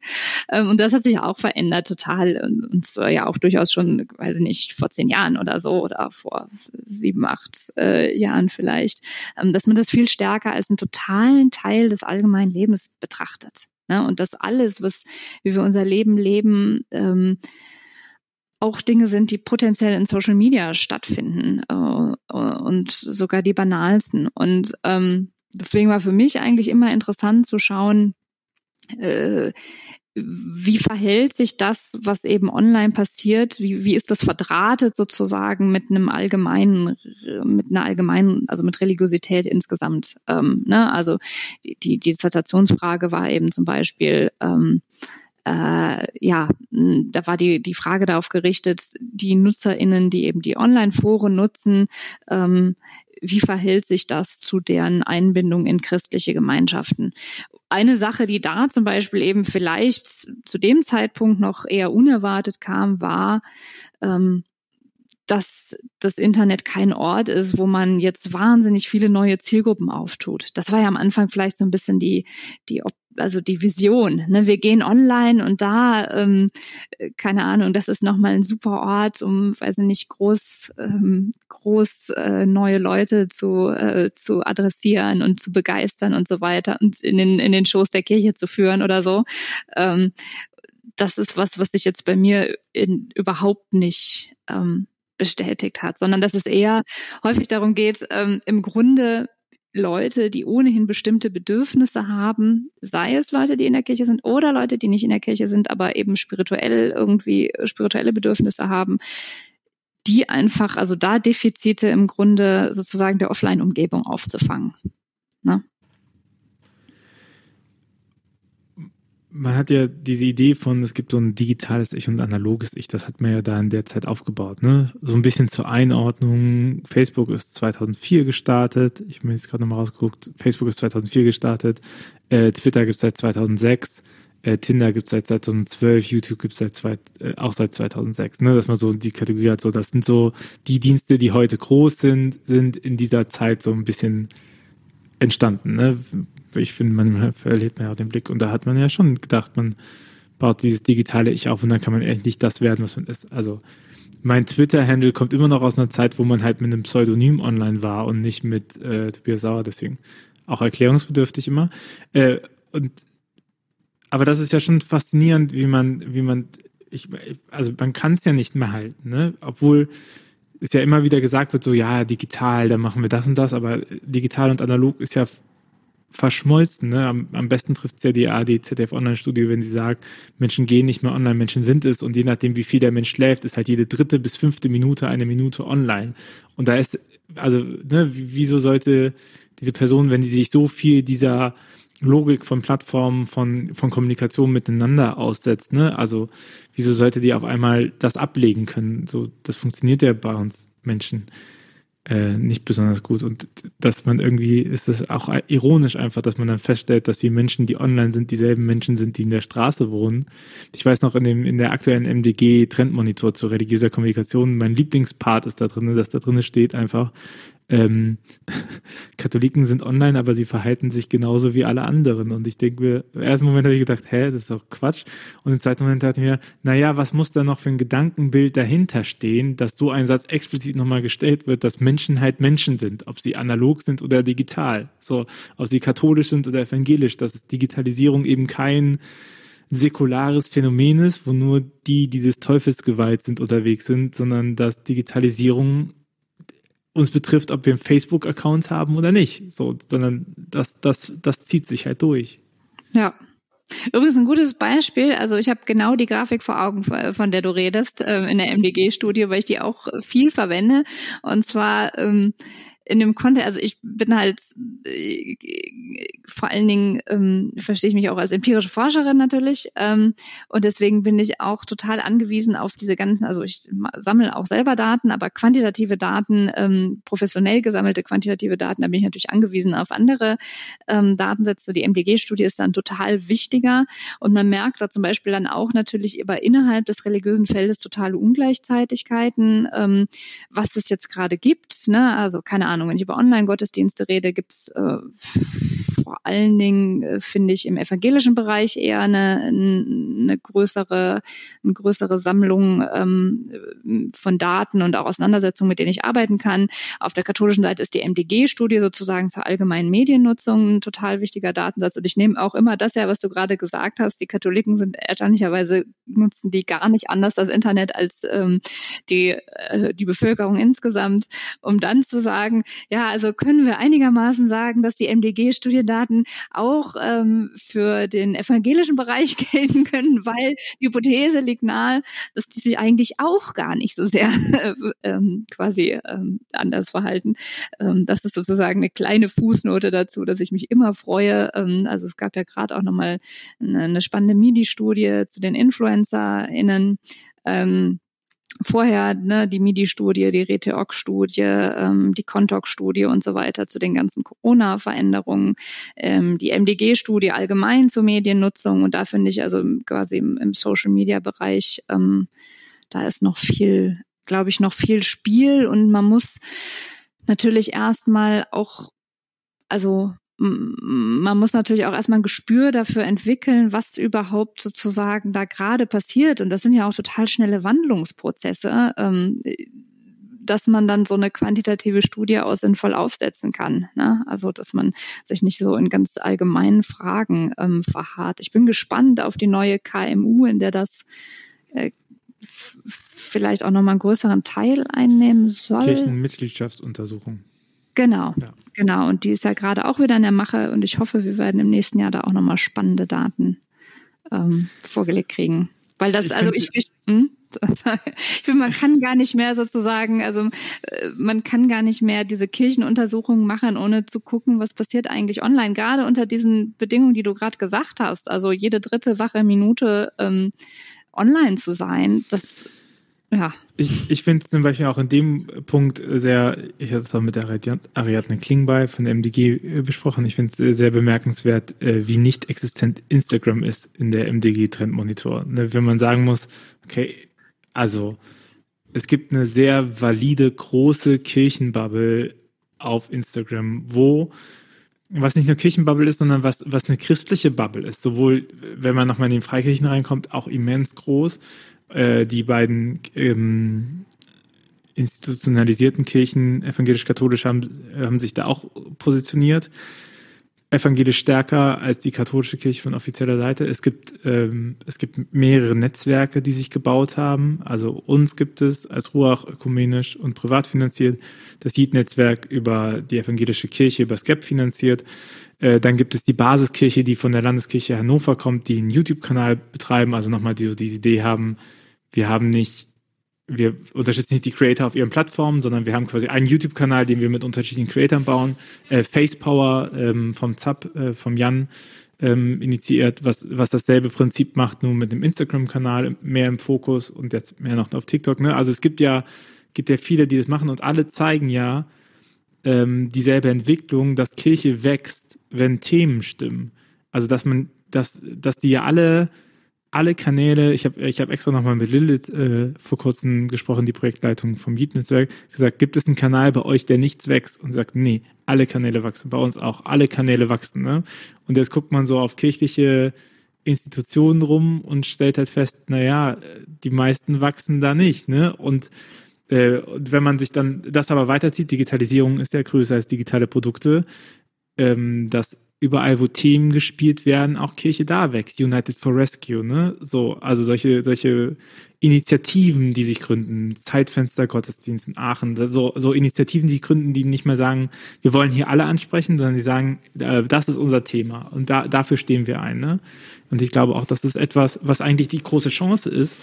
Speaker 1: Ähm, und das hat sich auch verändert total. Und, und zwar ja auch durchaus schon, weiß ich nicht, vor zehn Jahren oder so oder vor sieben, acht äh, Jahren vielleicht, ähm, dass man das viel stärker als einen totalen Teil des allgemeinen Lebens betrachtet. Ne? Und dass alles, was, wie wir unser Leben leben, ähm, auch Dinge sind, die potenziell in Social Media stattfinden äh, und sogar die banalsten. Und ähm, deswegen war für mich eigentlich immer interessant zu schauen, äh, wie verhält sich das, was eben online passiert? Wie, wie ist das verdrahtet sozusagen mit einem allgemeinen, mit einer allgemeinen, also mit Religiosität insgesamt? Ähm, ne? Also die, die Dissertationsfrage war eben zum Beispiel, ähm, äh, ja, da war die, die Frage darauf gerichtet, die NutzerInnen, die eben die Online-Foren nutzen, ähm, wie verhält sich das zu deren Einbindung in christliche Gemeinschaften? Eine Sache, die da zum Beispiel eben vielleicht zu dem Zeitpunkt noch eher unerwartet kam, war, ähm, dass das Internet kein Ort ist, wo man jetzt wahnsinnig viele neue Zielgruppen auftut. Das war ja am Anfang vielleicht so ein bisschen die, die also die Vision. Ne? Wir gehen online und da, ähm, keine Ahnung, das ist nochmal ein super Ort, um, weiß ich nicht, groß, ähm, groß äh, neue Leute zu, äh, zu adressieren und zu begeistern und so weiter und in den, in den Schoß der Kirche zu führen oder so. Ähm, das ist was, was sich jetzt bei mir in, überhaupt nicht ähm, bestätigt hat, sondern dass es eher häufig darum geht, ähm, im Grunde Leute, die ohnehin bestimmte Bedürfnisse haben, sei es Leute, die in der Kirche sind oder Leute, die nicht in der Kirche sind, aber eben spirituell irgendwie spirituelle Bedürfnisse haben, die einfach, also da Defizite im Grunde sozusagen der Offline-Umgebung aufzufangen. Ne?
Speaker 2: Man hat ja diese Idee von, es gibt so ein digitales Ich und analoges Ich, das hat man ja da in der Zeit aufgebaut. Ne? So ein bisschen zur Einordnung. Facebook ist 2004 gestartet. Ich habe mir jetzt gerade nochmal rausgeguckt. Facebook ist 2004 gestartet. Äh, Twitter gibt es seit 2006. Äh, Tinder gibt es seit 2012. YouTube gibt es seit zwei, äh, auch seit 2006. Ne? Dass man so die Kategorie hat, so das sind so die Dienste, die heute groß sind, sind in dieser Zeit so ein bisschen entstanden. Ne? Ich finde, man verliert man ja auch den Blick. Und da hat man ja schon gedacht, man baut dieses digitale Ich auf und dann kann man endlich das werden, was man ist. Also mein Twitter-Handle kommt immer noch aus einer Zeit, wo man halt mit einem Pseudonym online war und nicht mit äh, Tobias Sauer, deswegen auch erklärungsbedürftig immer. Äh, und aber das ist ja schon faszinierend, wie man, wie man, ich, also man kann es ja nicht mehr halten, ne? Obwohl es ja immer wieder gesagt wird, so ja, digital, dann machen wir das und das, aber digital und analog ist ja verschmolzen. Ne? Am, am besten trifft es ja die AD, ZDF Online-Studio, wenn sie sagt, Menschen gehen nicht mehr online, Menschen sind es und je nachdem, wie viel der Mensch schläft, ist halt jede dritte bis fünfte Minute eine Minute online. Und da ist, also, ne, wieso sollte diese Person, wenn die sich so viel dieser Logik von Plattformen, von, von Kommunikation miteinander aussetzt, ne? Also, wieso sollte die auf einmal das ablegen können? So, das funktioniert ja bei uns Menschen äh, nicht besonders gut. Und dass man irgendwie, ist es auch ironisch einfach, dass man dann feststellt, dass die Menschen, die online sind, dieselben Menschen sind, die in der Straße wohnen. Ich weiß noch, in dem, in der aktuellen MDG Trendmonitor zu religiöser Kommunikation, mein Lieblingspart ist da drin, dass da drin steht einfach, ähm, [laughs] Katholiken sind online, aber sie verhalten sich genauso wie alle anderen. Und ich denke mir, im ersten Moment habe ich gedacht, hä, das ist doch Quatsch. Und im zweiten Moment dachte ich mir, naja, was muss da noch für ein Gedankenbild dahinter stehen, dass so ein Satz explizit nochmal gestellt wird, dass Menschen halt Menschen sind, ob sie analog sind oder digital. So, ob sie katholisch sind oder evangelisch, dass Digitalisierung eben kein säkulares Phänomen ist, wo nur die, die des Teufels geweiht sind, unterwegs sind, sondern dass Digitalisierung uns betrifft, ob wir einen Facebook-Account haben oder nicht. So, sondern das, das, das zieht sich halt durch.
Speaker 1: Ja. Übrigens ein gutes Beispiel, also ich habe genau die Grafik vor Augen, von der du redest, äh, in der MDG-Studie, weil ich die auch viel verwende. Und zwar ähm, in dem Kontext, also ich bin halt äh, vor allen Dingen, ähm, verstehe ich mich auch als empirische Forscherin natürlich ähm, und deswegen bin ich auch total angewiesen auf diese ganzen, also ich sammle auch selber Daten, aber quantitative Daten, ähm, professionell gesammelte quantitative Daten, da bin ich natürlich angewiesen auf andere ähm, Datensätze. Die MDG-Studie ist dann total wichtiger und man merkt da zum Beispiel dann auch natürlich über innerhalb des religiösen Feldes totale Ungleichzeitigkeiten, ähm, was es jetzt gerade gibt, ne? also keine Ahnung, Ahnung, wenn ich über Online-Gottesdienste rede, gibt's äh, vor allen Dingen, äh, finde ich, im evangelischen Bereich eher eine, eine größere, eine größere Sammlung ähm, von Daten und auch Auseinandersetzungen, mit denen ich arbeiten kann. Auf der katholischen Seite ist die MDG-Studie sozusagen zur allgemeinen Mediennutzung ein total wichtiger Datensatz. Und ich nehme auch immer das her, was du gerade gesagt hast. Die Katholiken sind erstaunlicherweise nutzen die gar nicht anders das Internet als ähm, die, äh, die Bevölkerung insgesamt, um dann zu sagen, ja, also können wir einigermaßen sagen, dass die MDG-Studiendaten auch ähm, für den evangelischen Bereich [laughs] gelten können, weil die Hypothese liegt nahe, dass die sich eigentlich auch gar nicht so sehr äh, [laughs] ähm, quasi ähm, anders verhalten. Ähm, das ist sozusagen eine kleine Fußnote dazu, dass ich mich immer freue. Ähm, also es gab ja gerade auch nochmal eine, eine spannende MIDI-Studie zu den InfluencerInnen. Ähm, vorher ne, die MIDI-Studie, die Reteoc-Studie, ähm, die Contoc-Studie und so weiter zu den ganzen Corona-Veränderungen, ähm, die MDG-Studie allgemein zur Mediennutzung und da finde ich also quasi im, im Social-Media-Bereich, ähm, da ist noch viel, glaube ich, noch viel Spiel und man muss natürlich erstmal auch also man muss natürlich auch erstmal ein Gespür dafür entwickeln, was überhaupt sozusagen da gerade passiert. Und das sind ja auch total schnelle Wandlungsprozesse, ähm, dass man dann so eine quantitative Studie auch sinnvoll aufsetzen kann. Ne? Also, dass man sich nicht so in ganz allgemeinen Fragen ähm, verharrt. Ich bin gespannt auf die neue KMU, in der das äh, vielleicht auch nochmal einen größeren Teil einnehmen soll.
Speaker 2: Kirchenmitgliedschaftsuntersuchung.
Speaker 1: Genau, ja. genau. Und die ist ja gerade auch wieder in der Mache und ich hoffe, wir werden im nächsten Jahr da auch nochmal spannende Daten ähm, vorgelegt kriegen. Weil das, ich also ich, ich, hm? [laughs] ich finde, man kann gar nicht mehr sozusagen, also äh, man kann gar nicht mehr diese Kirchenuntersuchungen machen, ohne zu gucken, was passiert eigentlich online. Gerade unter diesen Bedingungen, die du gerade gesagt hast, also jede dritte wache Minute ähm, online zu sein, das ja.
Speaker 2: Ich, ich finde zum Beispiel auch in dem Punkt sehr, ich hatte es auch mit Ariadne Klingbeil von der MDG äh, besprochen, ich finde es sehr bemerkenswert, äh, wie nicht existent Instagram ist in der MDG-Trendmonitor. Ne, wenn man sagen muss, okay, also es gibt eine sehr valide, große Kirchenbubble auf Instagram, wo was nicht nur Kirchenbubble ist, sondern was, was eine christliche Bubble ist. Sowohl, wenn man nochmal in die Freikirchen reinkommt, auch immens groß. Äh, die beiden ähm, institutionalisierten Kirchen, evangelisch-katholisch, haben, haben sich da auch positioniert evangelisch stärker als die katholische Kirche von offizieller Seite. Es gibt, ähm, es gibt mehrere Netzwerke, die sich gebaut haben. Also uns gibt es als Ruach ökumenisch und privat finanziert, das JIT-Netzwerk über die evangelische Kirche, über SCEP finanziert. Äh, dann gibt es die Basiskirche, die von der Landeskirche Hannover kommt, die einen YouTube-Kanal betreiben, also nochmal die so diese Idee haben, wir haben nicht wir unterstützen nicht die Creator auf ihren Plattformen, sondern wir haben quasi einen YouTube-Kanal, den wir mit unterschiedlichen Creatoren bauen. Äh, Facepower ähm, vom Zap, äh, vom Jan ähm, initiiert, was, was dasselbe Prinzip macht, nur mit dem Instagram-Kanal mehr im Fokus und jetzt mehr noch auf TikTok. Ne? Also es gibt ja, gibt ja viele, die das machen und alle zeigen ja ähm, dieselbe Entwicklung, dass Kirche wächst, wenn Themen stimmen. Also dass man, dass, dass die ja alle alle Kanäle, ich habe ich hab extra nochmal mit Lilith äh, vor kurzem gesprochen, die Projektleitung vom Yeet-Netzwerk, gesagt, gibt es einen Kanal bei euch, der nichts wächst? Und sagt, nee, alle Kanäle wachsen, bei uns auch, alle Kanäle wachsen. Ne? Und jetzt guckt man so auf kirchliche Institutionen rum und stellt halt fest, naja, die meisten wachsen da nicht. Ne? Und äh, wenn man sich dann das aber weiterzieht, Digitalisierung ist ja größer als digitale Produkte, ähm, dass überall, wo Themen gespielt werden, auch Kirche da wächst. United for Rescue, ne? So, also solche, solche Initiativen, die sich gründen, Zeitfenster Gottesdienst in Aachen, so, so Initiativen, die gründen, die nicht mehr sagen, wir wollen hier alle ansprechen, sondern die sagen, äh, das ist unser Thema und da, dafür stehen wir ein, ne? Und ich glaube auch, dass das etwas, was eigentlich die große Chance ist,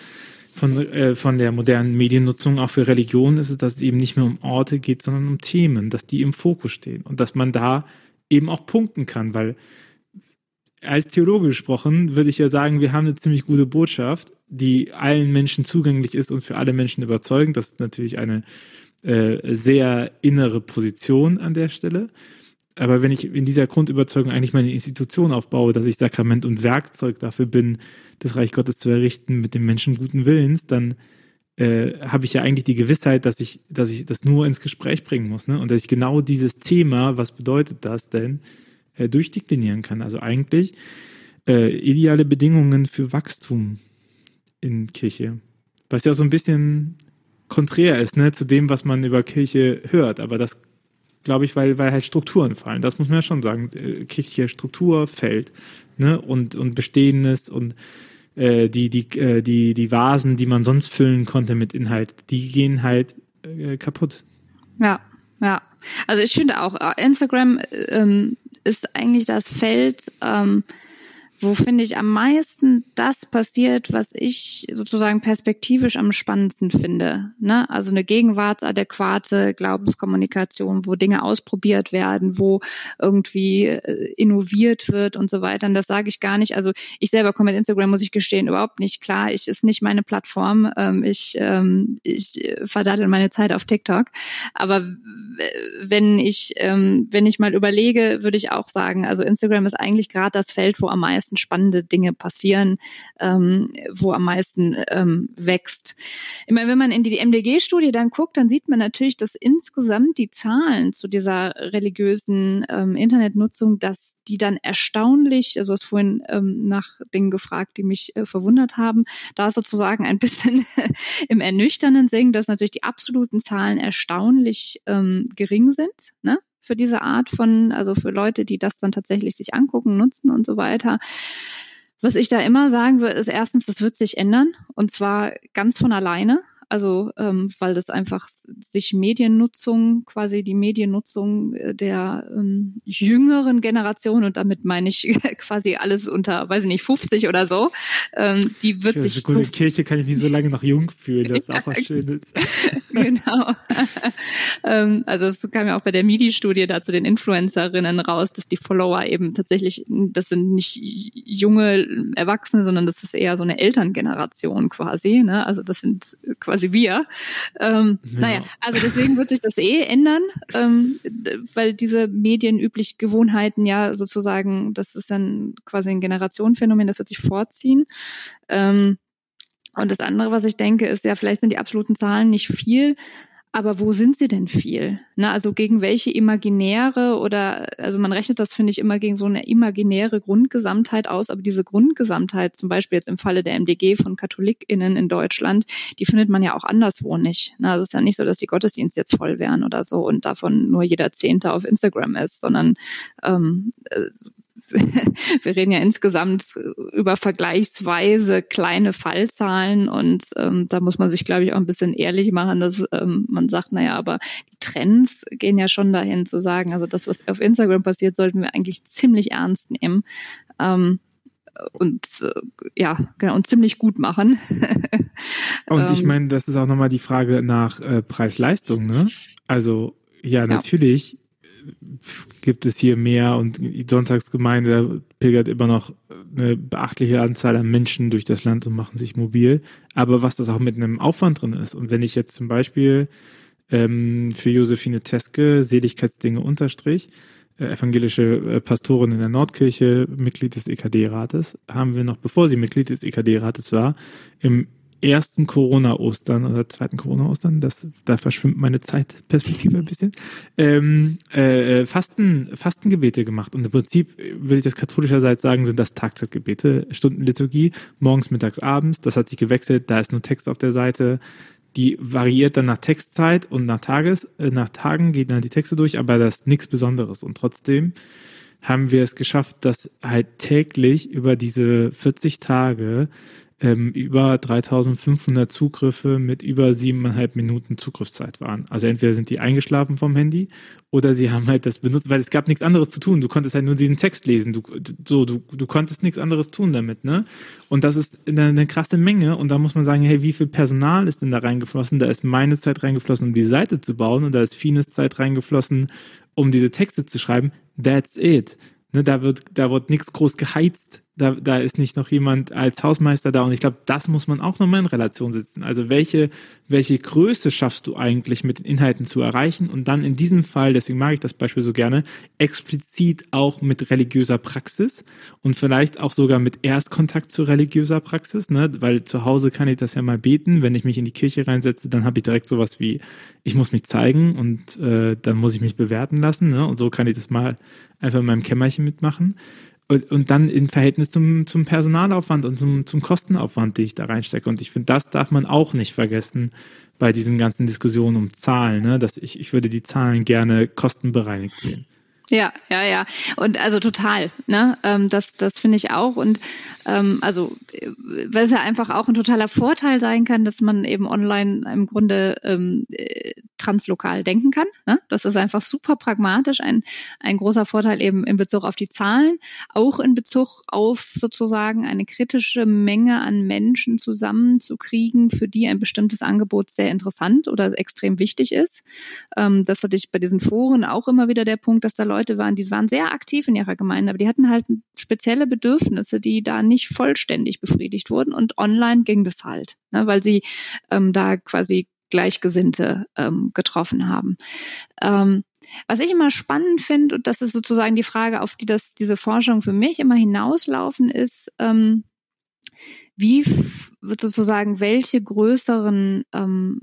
Speaker 2: von, äh, von der modernen Mediennutzung auch für Religion ist es, dass es eben nicht mehr um Orte geht, sondern um Themen, dass die im Fokus stehen und dass man da eben auch punkten kann, weil als Theologe gesprochen würde ich ja sagen, wir haben eine ziemlich gute Botschaft, die allen Menschen zugänglich ist und für alle Menschen überzeugend. Das ist natürlich eine äh, sehr innere Position an der Stelle. Aber wenn ich in dieser Grundüberzeugung eigentlich meine Institution aufbaue, dass ich Sakrament und Werkzeug dafür bin, das Reich Gottes zu errichten mit dem Menschen guten Willens, dann äh, habe ich ja eigentlich die Gewissheit, dass ich, dass ich das nur ins Gespräch bringen muss, ne? Und dass ich genau dieses Thema, was bedeutet das denn, äh, durchdeklinieren kann. Also eigentlich äh, ideale Bedingungen für Wachstum in Kirche. Was ja so ein bisschen konträr ist, ne, zu dem, was man über Kirche hört. Aber das glaube ich, weil, weil halt Strukturen fallen. Das muss man ja schon sagen. Äh, Kirche Struktur fällt, ne, und, und Bestehendes und äh, die, die, äh, die, die Vasen, die man sonst füllen konnte mit Inhalt, die gehen halt äh, kaputt.
Speaker 1: Ja, ja. Also ich finde auch, äh, Instagram ähm, ist eigentlich das Feld, ähm, wo finde ich am meisten das passiert, was ich sozusagen perspektivisch am spannendsten finde. Ne? Also eine gegenwartsadäquate Glaubenskommunikation, wo Dinge ausprobiert werden, wo irgendwie äh, innoviert wird und so weiter. Und das sage ich gar nicht. Also ich selber komme mit Instagram, muss ich gestehen, überhaupt nicht klar. Ich ist nicht meine Plattform. Ähm, ich ähm, ich verdattel meine Zeit auf TikTok. Aber wenn ich ähm, wenn ich mal überlege, würde ich auch sagen, also Instagram ist eigentlich gerade das Feld, wo am meisten meisten spannende Dinge passieren, ähm, wo am meisten ähm, wächst. Ich meine, wenn man in die MDG-Studie dann guckt, dann sieht man natürlich, dass insgesamt die Zahlen zu dieser religiösen ähm, Internetnutzung, dass die dann erstaunlich, also hast vorhin ähm, nach Dingen gefragt, die mich äh, verwundert haben, da sozusagen ein bisschen [laughs] im ernüchternden Singen, dass natürlich die absoluten Zahlen erstaunlich ähm, gering sind. Ne? Für diese Art von, also für Leute, die das dann tatsächlich sich angucken, nutzen und so weiter. Was ich da immer sagen würde, ist erstens, das wird sich ändern und zwar ganz von alleine. Also ähm, weil das einfach sich Mediennutzung, quasi die Mediennutzung äh, der ähm, jüngeren Generation, und damit meine ich [laughs] quasi alles unter, weiß ich nicht, 50 oder so, ähm, die wird
Speaker 2: ja,
Speaker 1: sich.
Speaker 2: Gut, in Kirche kann ich mich so lange noch jung fühlen, das [laughs] ist auch was Schönes. [laughs]
Speaker 1: genau. ähm, also es kam ja auch bei der MIDI-Studie da zu den Influencerinnen raus, dass die Follower eben tatsächlich, das sind nicht junge Erwachsene, sondern das ist eher so eine Elterngeneration quasi. Ne? Also das sind quasi quasi wir. Ähm, ja. Naja, also deswegen wird sich das eh ändern, ähm, weil diese medienüblichen Gewohnheiten ja sozusagen, das ist dann quasi ein Generationenphänomen, das wird sich vorziehen. Ähm, und das andere, was ich denke, ist ja, vielleicht sind die absoluten Zahlen nicht viel, aber wo sind sie denn viel? Na, also gegen welche imaginäre oder, also man rechnet das, finde ich, immer gegen so eine imaginäre Grundgesamtheit aus, aber diese Grundgesamtheit, zum Beispiel jetzt im Falle der MDG von KatholikInnen in Deutschland, die findet man ja auch anderswo nicht. Na, also es ist ja nicht so, dass die Gottesdienste jetzt voll wären oder so und davon nur jeder Zehnte auf Instagram ist, sondern ähm, äh, [laughs] wir reden ja insgesamt über vergleichsweise kleine Fallzahlen und ähm, da muss man sich, glaube ich, auch ein bisschen ehrlich machen, dass ähm, man sagt, naja, aber die Trends gehen ja schon dahin zu sagen, also das, was auf Instagram passiert, sollten wir eigentlich ziemlich ernst nehmen. Ähm, und äh, ja, genau, und ziemlich gut machen. [laughs]
Speaker 2: und ich ähm, meine, das ist auch nochmal die Frage nach äh, Preis-Leistung, ne? Also ja, ja, natürlich gibt es hier mehr und die Sonntagsgemeinde pilgert immer noch eine beachtliche Anzahl an Menschen durch das Land und machen sich mobil. Aber was das auch mit einem Aufwand drin ist. Und wenn ich jetzt zum Beispiel ähm, für Josephine Teske, Seligkeitsdinge unterstrich, äh, evangelische äh, Pastorin in der Nordkirche, Mitglied des EKD-Rates, haben wir noch, bevor sie Mitglied des EKD-Rates war, im ersten Corona-Ostern oder zweiten Corona-Ostern, da verschwimmt meine Zeitperspektive ein bisschen, ähm, äh, Fasten, Fastengebete gemacht. Und im Prinzip, würde ich das katholischerseits sagen, sind das Tagzeitgebete, Stundenliturgie, morgens, mittags, abends. Das hat sich gewechselt, da ist nur Text auf der Seite. Die variiert dann nach Textzeit und nach Tages, äh, nach Tagen gehen dann die Texte durch, aber das ist nichts Besonderes. Und trotzdem haben wir es geschafft, dass halt täglich über diese 40 Tage ähm, über 3500 Zugriffe mit über siebeneinhalb Minuten Zugriffszeit waren. Also entweder sind die eingeschlafen vom Handy oder sie haben halt das benutzt, weil es gab nichts anderes zu tun. Du konntest halt nur diesen Text lesen. Du, so, du, du konntest nichts anderes tun damit, ne? Und das ist eine, eine krasse Menge. Und da muss man sagen, hey, wie viel Personal ist denn da reingeflossen? Da ist meine Zeit reingeflossen, um die Seite zu bauen und da ist Fines Zeit reingeflossen, um diese Texte zu schreiben. That's it. Ne, da wird, da wird nichts groß geheizt da, da ist nicht noch jemand als Hausmeister da. Und ich glaube, das muss man auch nochmal in Relation setzen. Also welche, welche Größe schaffst du eigentlich mit den Inhalten zu erreichen? Und dann in diesem Fall, deswegen mag ich das Beispiel so gerne, explizit auch mit religiöser Praxis und vielleicht auch sogar mit Erstkontakt zu religiöser Praxis, ne? weil zu Hause kann ich das ja mal beten. Wenn ich mich in die Kirche reinsetze, dann habe ich direkt sowas wie, ich muss mich zeigen und äh, dann muss ich mich bewerten lassen. Ne? Und so kann ich das mal einfach in meinem Kämmerchen mitmachen. Und, und dann im Verhältnis zum, zum Personalaufwand und zum, zum Kostenaufwand, den ich da reinstecke. Und ich finde, das darf man auch nicht vergessen bei diesen ganzen Diskussionen um Zahlen. Ne? Dass ich, ich würde die Zahlen gerne kostenbereinigt sehen.
Speaker 1: Ja, ja, ja. Und also total, ne? Ähm, das, das finde ich auch. Und ähm, also, weil es ja einfach auch ein totaler Vorteil sein kann, dass man eben online im Grunde ähm, äh, translokal denken kann. Ne? Das ist einfach super pragmatisch, ein, ein großer Vorteil eben in Bezug auf die Zahlen, auch in Bezug auf sozusagen eine kritische Menge an Menschen zusammenzukriegen, für die ein bestimmtes Angebot sehr interessant oder extrem wichtig ist. Ähm, das hatte ich bei diesen Foren auch immer wieder der Punkt, dass da Leute Leute waren, die waren sehr aktiv in ihrer Gemeinde, aber die hatten halt spezielle Bedürfnisse, die da nicht vollständig befriedigt wurden. Und online ging das halt, ne, weil sie ähm, da quasi Gleichgesinnte ähm, getroffen haben. Ähm, was ich immer spannend finde, und das ist sozusagen die Frage, auf die das diese Forschung für mich immer hinauslaufen, ist, ähm, wie sozusagen welche größeren ähm,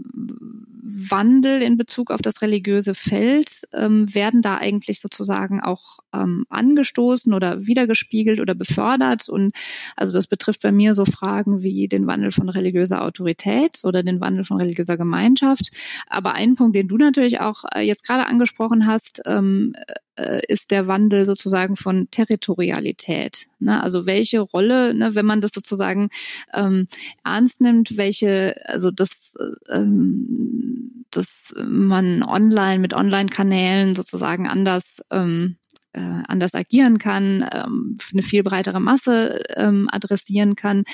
Speaker 1: Wandel in Bezug auf das religiöse Feld ähm, werden da eigentlich sozusagen auch ähm, angestoßen oder wiedergespiegelt oder befördert? Und also das betrifft bei mir so Fragen wie den Wandel von religiöser Autorität oder den Wandel von religiöser Gemeinschaft. Aber ein Punkt, den du natürlich auch äh, jetzt gerade angesprochen hast, ähm, äh, ist der Wandel sozusagen von Territorialität. Ne? Also welche Rolle, ne, wenn man das sozusagen ähm, ernst nimmt, welche, also das, ähm, dass man online mit Online-Kanälen sozusagen anders ähm, äh, anders agieren kann, ähm, eine viel breitere Masse ähm, adressieren kann.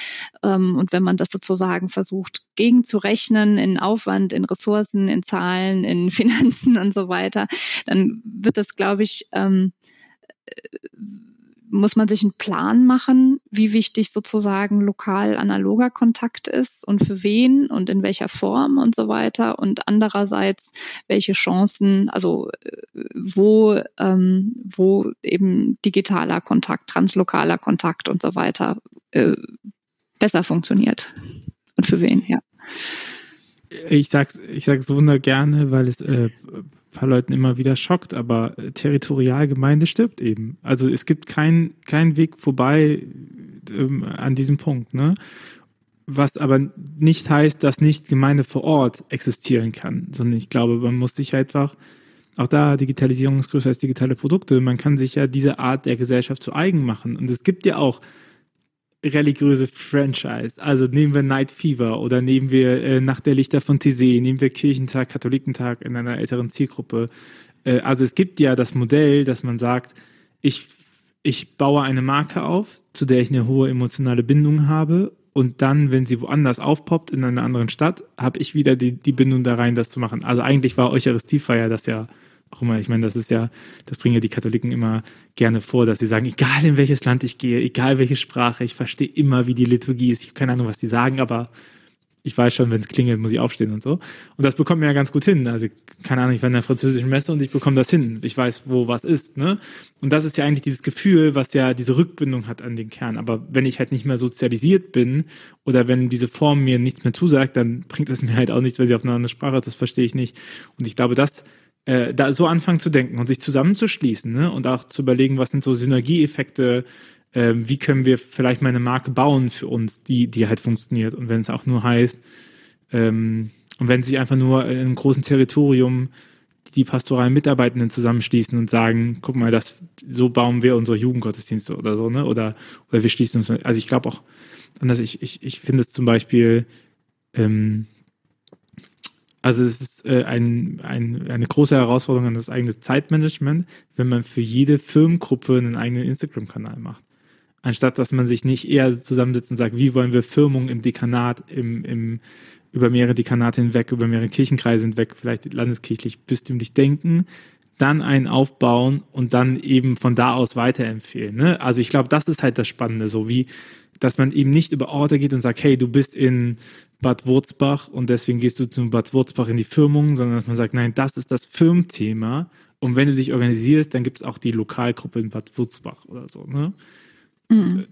Speaker 1: Ähm, und wenn man das sozusagen versucht gegenzurechnen in Aufwand, in Ressourcen, in Zahlen, in [laughs] Finanzen und so weiter, dann wird das, glaube ich, ähm, muss man sich einen Plan machen, wie wichtig sozusagen lokal analoger Kontakt ist und für wen und in welcher Form und so weiter. Und andererseits, welche Chancen, also äh, wo, ähm, wo eben digitaler Kontakt, translokaler Kontakt und so weiter äh, besser funktioniert. Und für wen, ja.
Speaker 2: ich sag's, ich sag's wunder gerne, weil es äh, paar Leuten immer wieder schockt, aber Territorialgemeinde stirbt eben. Also es gibt keinen kein Weg vorbei ähm, an diesem Punkt, ne? Was aber nicht heißt, dass nicht Gemeinde vor Ort existieren kann, sondern ich glaube, man muss sich einfach auch da Digitalisierung ist größer als digitale Produkte. Man kann sich ja diese Art der Gesellschaft zu eigen machen. Und es gibt ja auch religiöse Franchise. Also nehmen wir Night Fever oder nehmen wir äh, Nacht der Lichter von Tizé, nehmen wir Kirchentag, Katholikentag in einer älteren Zielgruppe. Äh, also es gibt ja das Modell, dass man sagt, ich, ich baue eine Marke auf, zu der ich eine hohe emotionale Bindung habe und dann, wenn sie woanders aufpoppt, in einer anderen Stadt, habe ich wieder die, die Bindung da rein, das zu machen. Also eigentlich war Eucharistiefeier das ja auch immer, ich meine, das ist ja, das bringen ja die Katholiken immer gerne vor, dass sie sagen, egal in welches Land ich gehe, egal welche Sprache, ich verstehe immer, wie die Liturgie ist. Ich habe keine Ahnung, was die sagen, aber ich weiß schon, wenn es klingelt, muss ich aufstehen und so. Und das bekommt mir ja ganz gut hin. Also, keine Ahnung, ich war in der französischen Messe und ich bekomme das hin. Ich weiß, wo was ist, ne? Und das ist ja eigentlich dieses Gefühl, was ja diese Rückbindung hat an den Kern. Aber wenn ich halt nicht mehr sozialisiert bin oder wenn diese Form mir nichts mehr zusagt, dann bringt es mir halt auch nichts, wenn sie auf eine andere Sprache ist. Das verstehe ich nicht. Und ich glaube, das äh, da so anfangen zu denken und sich zusammenzuschließen ne? und auch zu überlegen, was sind so Synergieeffekte, äh, wie können wir vielleicht mal eine Marke bauen für uns, die, die halt funktioniert. Und wenn es auch nur heißt, ähm, und wenn sich einfach nur in einem großen Territorium die pastoralen Mitarbeitenden zusammenschließen und sagen, guck mal, das, so bauen wir unsere Jugendgottesdienste oder so, ne? Oder, oder wir schließen uns. Also ich glaube auch, anders, ich, ich, ich finde es zum Beispiel, ähm, also es ist äh, ein, ein, eine große Herausforderung an das eigene Zeitmanagement, wenn man für jede Firmengruppe einen eigenen Instagram-Kanal macht. Anstatt dass man sich nicht eher zusammensitzt und sagt, wie wollen wir Firmung im Dekanat, im, im, über mehrere Dekanate hinweg, über mehrere Kirchenkreise hinweg, vielleicht landeskirchlich bistümlich denken, dann einen aufbauen und dann eben von da aus weiterempfehlen. Ne? Also ich glaube, das ist halt das Spannende, so wie, dass man eben nicht über Orte geht und sagt, hey, du bist in Bad Wurzbach und deswegen gehst du zum Bad Wurzbach in die Firmung, sondern dass man sagt, nein, das ist das Firmthema und wenn du dich organisierst, dann gibt es auch die Lokalgruppe in Bad Wurzbach oder so. Ne? Mhm.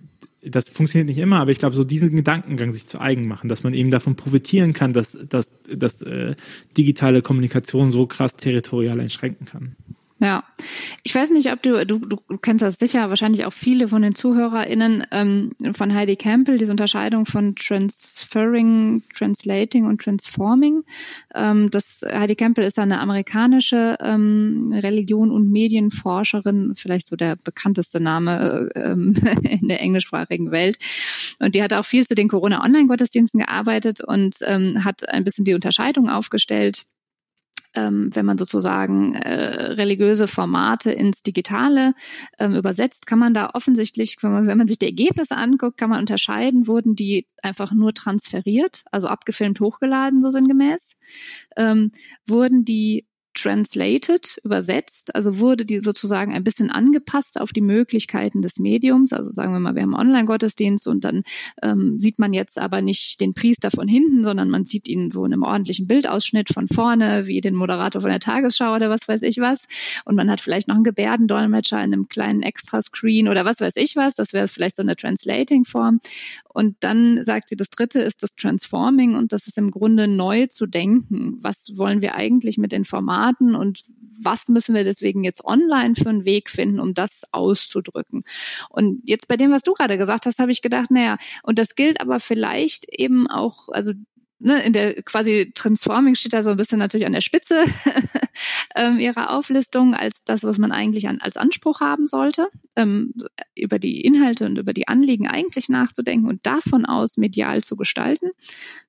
Speaker 2: Das funktioniert nicht immer, aber ich glaube, so diesen Gedankengang sich zu eigen machen, dass man eben davon profitieren kann, dass, dass, dass äh, digitale Kommunikation so krass territorial einschränken kann.
Speaker 1: Ja, ich weiß nicht, ob du, du, du kennst das sicher, wahrscheinlich auch viele von den ZuhörerInnen ähm, von Heidi Campbell, diese Unterscheidung von Transferring, Translating und Transforming. Ähm, das, Heidi Campbell ist eine amerikanische ähm, Religion- und Medienforscherin, vielleicht so der bekannteste Name äh, ähm, [laughs] in der englischsprachigen Welt. Und die hat auch viel zu den Corona-Online-Gottesdiensten gearbeitet und ähm, hat ein bisschen die Unterscheidung aufgestellt ähm, wenn man sozusagen äh, religiöse Formate ins Digitale ähm, übersetzt, kann man da offensichtlich, wenn man, wenn man sich die Ergebnisse anguckt, kann man unterscheiden, wurden die einfach nur transferiert, also abgefilmt hochgeladen, so sinngemäß, ähm, wurden die translated, übersetzt, also wurde die sozusagen ein bisschen angepasst auf die Möglichkeiten des Mediums. Also sagen wir mal, wir haben Online-Gottesdienst und dann ähm, sieht man jetzt aber nicht den Priester von hinten, sondern man sieht ihn so in einem ordentlichen Bildausschnitt von vorne, wie den Moderator von der Tagesschau oder was weiß ich was. Und man hat vielleicht noch einen Gebärdendolmetscher in einem kleinen Extrascreen oder was weiß ich was. Das wäre vielleicht so eine Translating-Form. Und dann sagt sie, das dritte ist das Transforming und das ist im Grunde neu zu denken. Was wollen wir eigentlich mit den Formaten und was müssen wir deswegen jetzt online für einen Weg finden, um das auszudrücken? Und jetzt bei dem, was du gerade gesagt hast, habe ich gedacht, naja, und das gilt aber vielleicht eben auch, also ne, in der quasi Transforming steht da so ein bisschen natürlich an der Spitze [laughs] ähm, ihrer Auflistung als das, was man eigentlich an, als Anspruch haben sollte, ähm, über die Inhalte und über die Anliegen eigentlich nachzudenken und davon aus medial zu gestalten.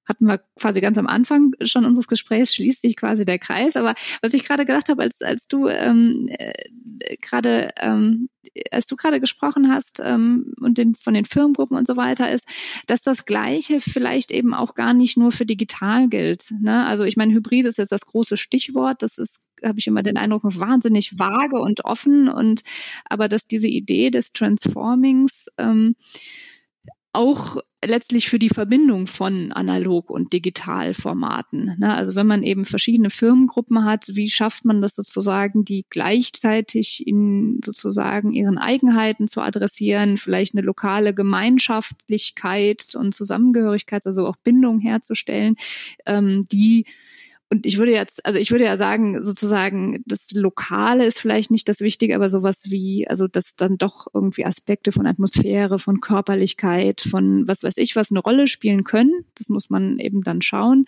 Speaker 1: Hatten wir quasi ganz am Anfang schon unseres Gesprächs, schließt sich quasi der Kreis. Aber was ich gerade gedacht habe, als, als du ähm, äh, gerade ähm, als du gerade gesprochen hast ähm, und den, von den Firmengruppen und so weiter ist, dass das Gleiche vielleicht eben auch gar nicht nur für digital gilt. Ne? Also ich meine, Hybrid ist jetzt das große Stichwort. Das ist habe ich immer den Eindruck, wahnsinnig vage und offen und aber dass diese Idee des Transformings ähm, auch letztlich für die Verbindung von Analog- und Digitalformaten. Ne? Also wenn man eben verschiedene Firmengruppen hat, wie schafft man das sozusagen, die gleichzeitig in sozusagen ihren Eigenheiten zu adressieren, vielleicht eine lokale Gemeinschaftlichkeit und Zusammengehörigkeit, also auch Bindung herzustellen, ähm, die und ich würde jetzt, also ich würde ja sagen, sozusagen, das Lokale ist vielleicht nicht das Wichtige, aber sowas wie, also dass dann doch irgendwie Aspekte von Atmosphäre, von Körperlichkeit, von was weiß ich, was eine Rolle spielen können. Das muss man eben dann schauen.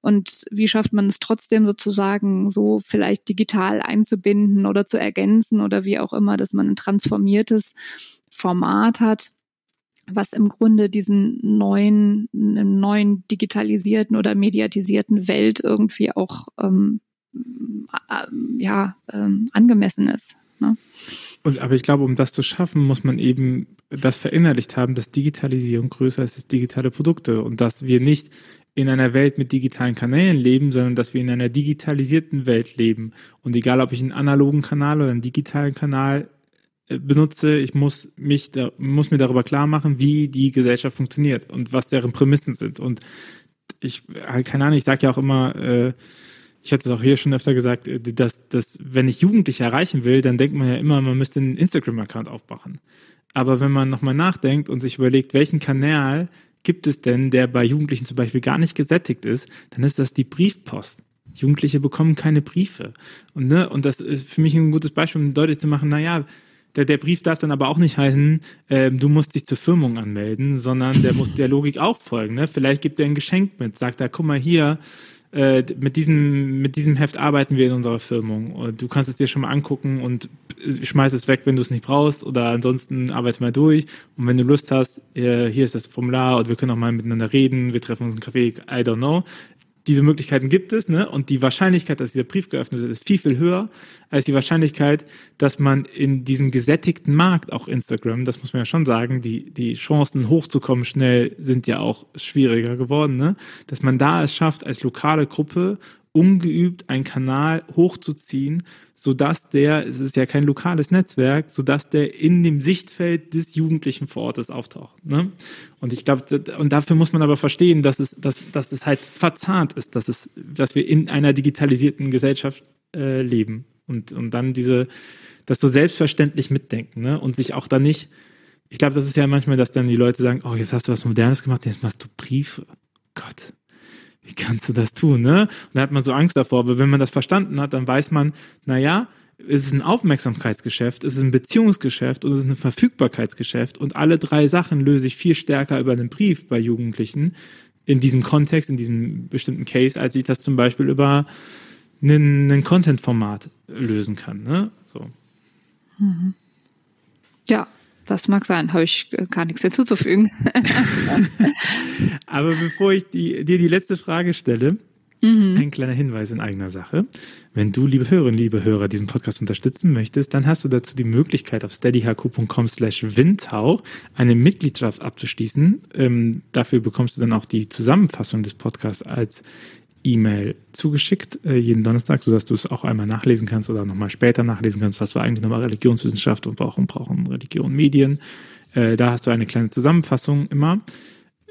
Speaker 1: Und wie schafft man es trotzdem sozusagen so vielleicht digital einzubinden oder zu ergänzen oder wie auch immer, dass man ein transformiertes Format hat was im Grunde diesen neuen, neuen digitalisierten oder mediatisierten Welt irgendwie auch ähm, äh, ja, ähm, angemessen ist. Ne?
Speaker 2: Und, aber ich glaube, um das zu schaffen, muss man eben das verinnerlicht haben, dass Digitalisierung größer ist als digitale Produkte und dass wir nicht in einer Welt mit digitalen Kanälen leben, sondern dass wir in einer digitalisierten Welt leben. Und egal, ob ich einen analogen Kanal oder einen digitalen Kanal benutze, ich muss mich da, muss mir darüber klar machen, wie die Gesellschaft funktioniert und was deren Prämissen sind. Und ich, halt, keine Ahnung, ich sage ja auch immer, äh, ich hatte es auch hier schon öfter gesagt, äh, dass, dass wenn ich Jugendliche erreichen will, dann denkt man ja immer, man müsste einen Instagram-Account aufmachen. Aber wenn man nochmal nachdenkt und sich überlegt, welchen Kanal gibt es denn, der bei Jugendlichen zum Beispiel gar nicht gesättigt ist, dann ist das die Briefpost. Jugendliche bekommen keine Briefe. Und, ne, und das ist für mich ein gutes Beispiel, um deutlich zu machen, naja, der, der Brief darf dann aber auch nicht heißen, äh, du musst dich zur Firmung anmelden, sondern der muss der Logik auch folgen. Ne? Vielleicht gibt er ein Geschenk mit, sagt er, guck mal hier, äh, mit, diesem, mit diesem Heft arbeiten wir in unserer Firmung. Und du kannst es dir schon mal angucken und äh, schmeiß es weg, wenn du es nicht brauchst. Oder ansonsten arbeite mal durch. Und wenn du Lust hast, äh, hier ist das Formular und wir können auch mal miteinander reden, wir treffen uns einen Kaffee, I don't know diese Möglichkeiten gibt es, ne? Und die Wahrscheinlichkeit, dass dieser Brief geöffnet wird, ist viel, viel höher als die Wahrscheinlichkeit, dass man in diesem gesättigten Markt, auch Instagram, das muss man ja schon sagen, die, die Chancen hochzukommen schnell sind ja auch schwieriger geworden, ne? Dass man da es schafft, als lokale Gruppe ungeübt einen Kanal hochzuziehen, sodass der, es ist ja kein lokales Netzwerk, sodass der in dem Sichtfeld des Jugendlichen vor Ort auftaucht. Ne? Und ich glaube, und dafür muss man aber verstehen, dass es, dass, dass es halt verzahnt ist, dass es, dass wir in einer digitalisierten Gesellschaft äh, leben und, und dann diese, das so selbstverständlich mitdenken, ne? Und sich auch da nicht, ich glaube, das ist ja manchmal, dass dann die Leute sagen, oh, jetzt hast du was Modernes gemacht, jetzt machst du Briefe. Gott, wie kannst du das tun, ne? Und da hat man so Angst davor. Aber wenn man das verstanden hat, dann weiß man, naja, es ist ein Aufmerksamkeitsgeschäft, es ist ein Beziehungsgeschäft und es ist ein Verfügbarkeitsgeschäft. Und alle drei Sachen löse ich viel stärker über einen Brief bei Jugendlichen in diesem Kontext, in diesem bestimmten Case, als ich das zum Beispiel über einen, Content-Format lösen kann. Ne? So.
Speaker 1: Mhm. Ja, das mag sein, habe ich gar nichts hinzuzufügen. [laughs]
Speaker 2: Aber bevor ich die, dir die letzte Frage stelle, mhm. ein kleiner Hinweis in eigener Sache. Wenn du, liebe Hörerinnen, liebe Hörer, diesen Podcast unterstützen möchtest, dann hast du dazu die Möglichkeit, auf steadyhq.com slash windhauch eine Mitgliedschaft abzuschließen. Ähm, dafür bekommst du dann auch die Zusammenfassung des Podcasts als E-Mail zugeschickt, äh, jeden Donnerstag, sodass du es auch einmal nachlesen kannst oder nochmal später nachlesen kannst, was wir eigentlich nochmal Religionswissenschaft und brauchen, brauchen Religion, Medien. Äh, da hast du eine kleine Zusammenfassung immer.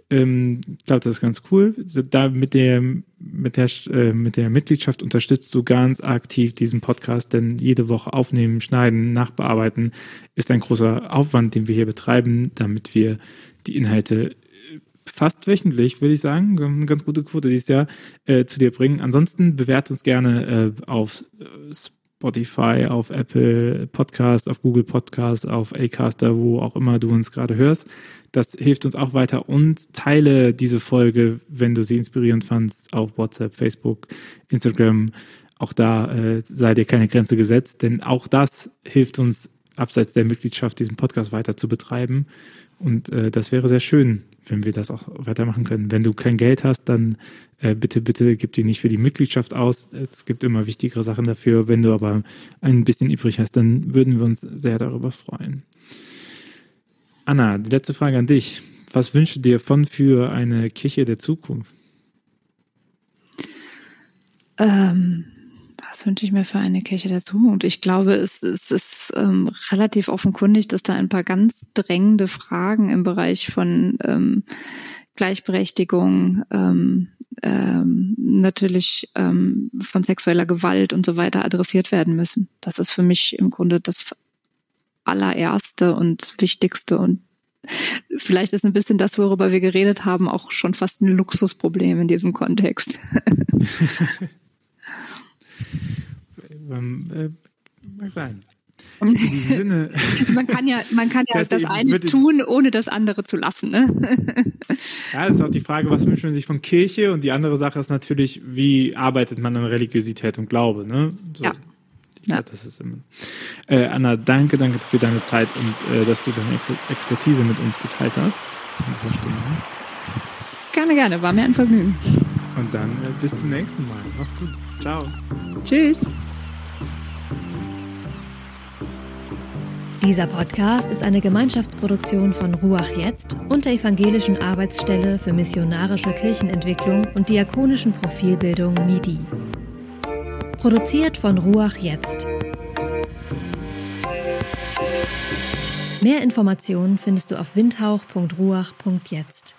Speaker 2: Ähm, ich glaube, das ist ganz cool. Da mit der, mit der, äh, mit der Mitgliedschaft unterstützt du ganz aktiv diesen Podcast, denn jede Woche aufnehmen, schneiden, nachbearbeiten ist ein großer Aufwand, den wir hier betreiben, damit wir die Inhalte fast wöchentlich, würde ich sagen, eine ganz gute Quote dieses Jahr, äh, zu dir bringen. Ansonsten bewerte uns gerne äh, auf Spotify, auf Apple Podcast, auf Google Podcast, auf Acaster, wo auch immer du uns gerade hörst. Das hilft uns auch weiter und teile diese Folge, wenn du sie inspirierend fandst, auf WhatsApp, Facebook, Instagram. Auch da äh, sei dir keine Grenze gesetzt, denn auch das hilft uns abseits der Mitgliedschaft diesen Podcast weiter zu betreiben. Und äh, das wäre sehr schön, wenn wir das auch weitermachen können. Wenn du kein Geld hast, dann äh, bitte, bitte gib die nicht für die Mitgliedschaft aus. Es gibt immer wichtigere Sachen dafür. Wenn du aber ein bisschen übrig hast, dann würden wir uns sehr darüber freuen. Anna, die letzte Frage an dich. Was wünschst du dir von für eine Kirche der Zukunft?
Speaker 1: Ähm, Was wünsche ich mir für eine Kirche der Zukunft? Ich glaube, es, es ist ähm, relativ offenkundig, dass da ein paar ganz drängende Fragen im Bereich von ähm, Gleichberechtigung, ähm, ähm, natürlich ähm, von sexueller Gewalt und so weiter adressiert werden müssen. Das ist für mich im Grunde das allererste und wichtigste und vielleicht ist ein bisschen das, worüber wir geredet haben, auch schon fast ein Luxusproblem in diesem Kontext. [laughs]
Speaker 2: ähm, äh, mag sein. In diesem
Speaker 1: Sinne. [laughs] man kann ja, man kann ja das, das eine tun, ohne das andere zu lassen. Ne? [laughs]
Speaker 2: ja, das ist auch die Frage, was wünscht man sich von Kirche? Und die andere Sache ist natürlich, wie arbeitet man an Religiosität und Glaube? Ne? So.
Speaker 1: Ja.
Speaker 2: Ja. das ist immer. Äh, Anna, danke, danke für deine Zeit und äh, dass du deine Ex Expertise mit uns geteilt hast.
Speaker 1: Gerne, gerne, war mir ein Vergnügen.
Speaker 2: Und dann äh, bis zum nächsten Mal. Mach's gut. Ciao.
Speaker 1: Tschüss.
Speaker 3: Dieser Podcast ist eine Gemeinschaftsproduktion von Ruach Jetzt und der Evangelischen Arbeitsstelle für missionarische Kirchenentwicklung und diakonischen Profilbildung MIDI. Produziert von Ruach Jetzt. Mehr Informationen findest du auf windhauch.ruach.jetzt.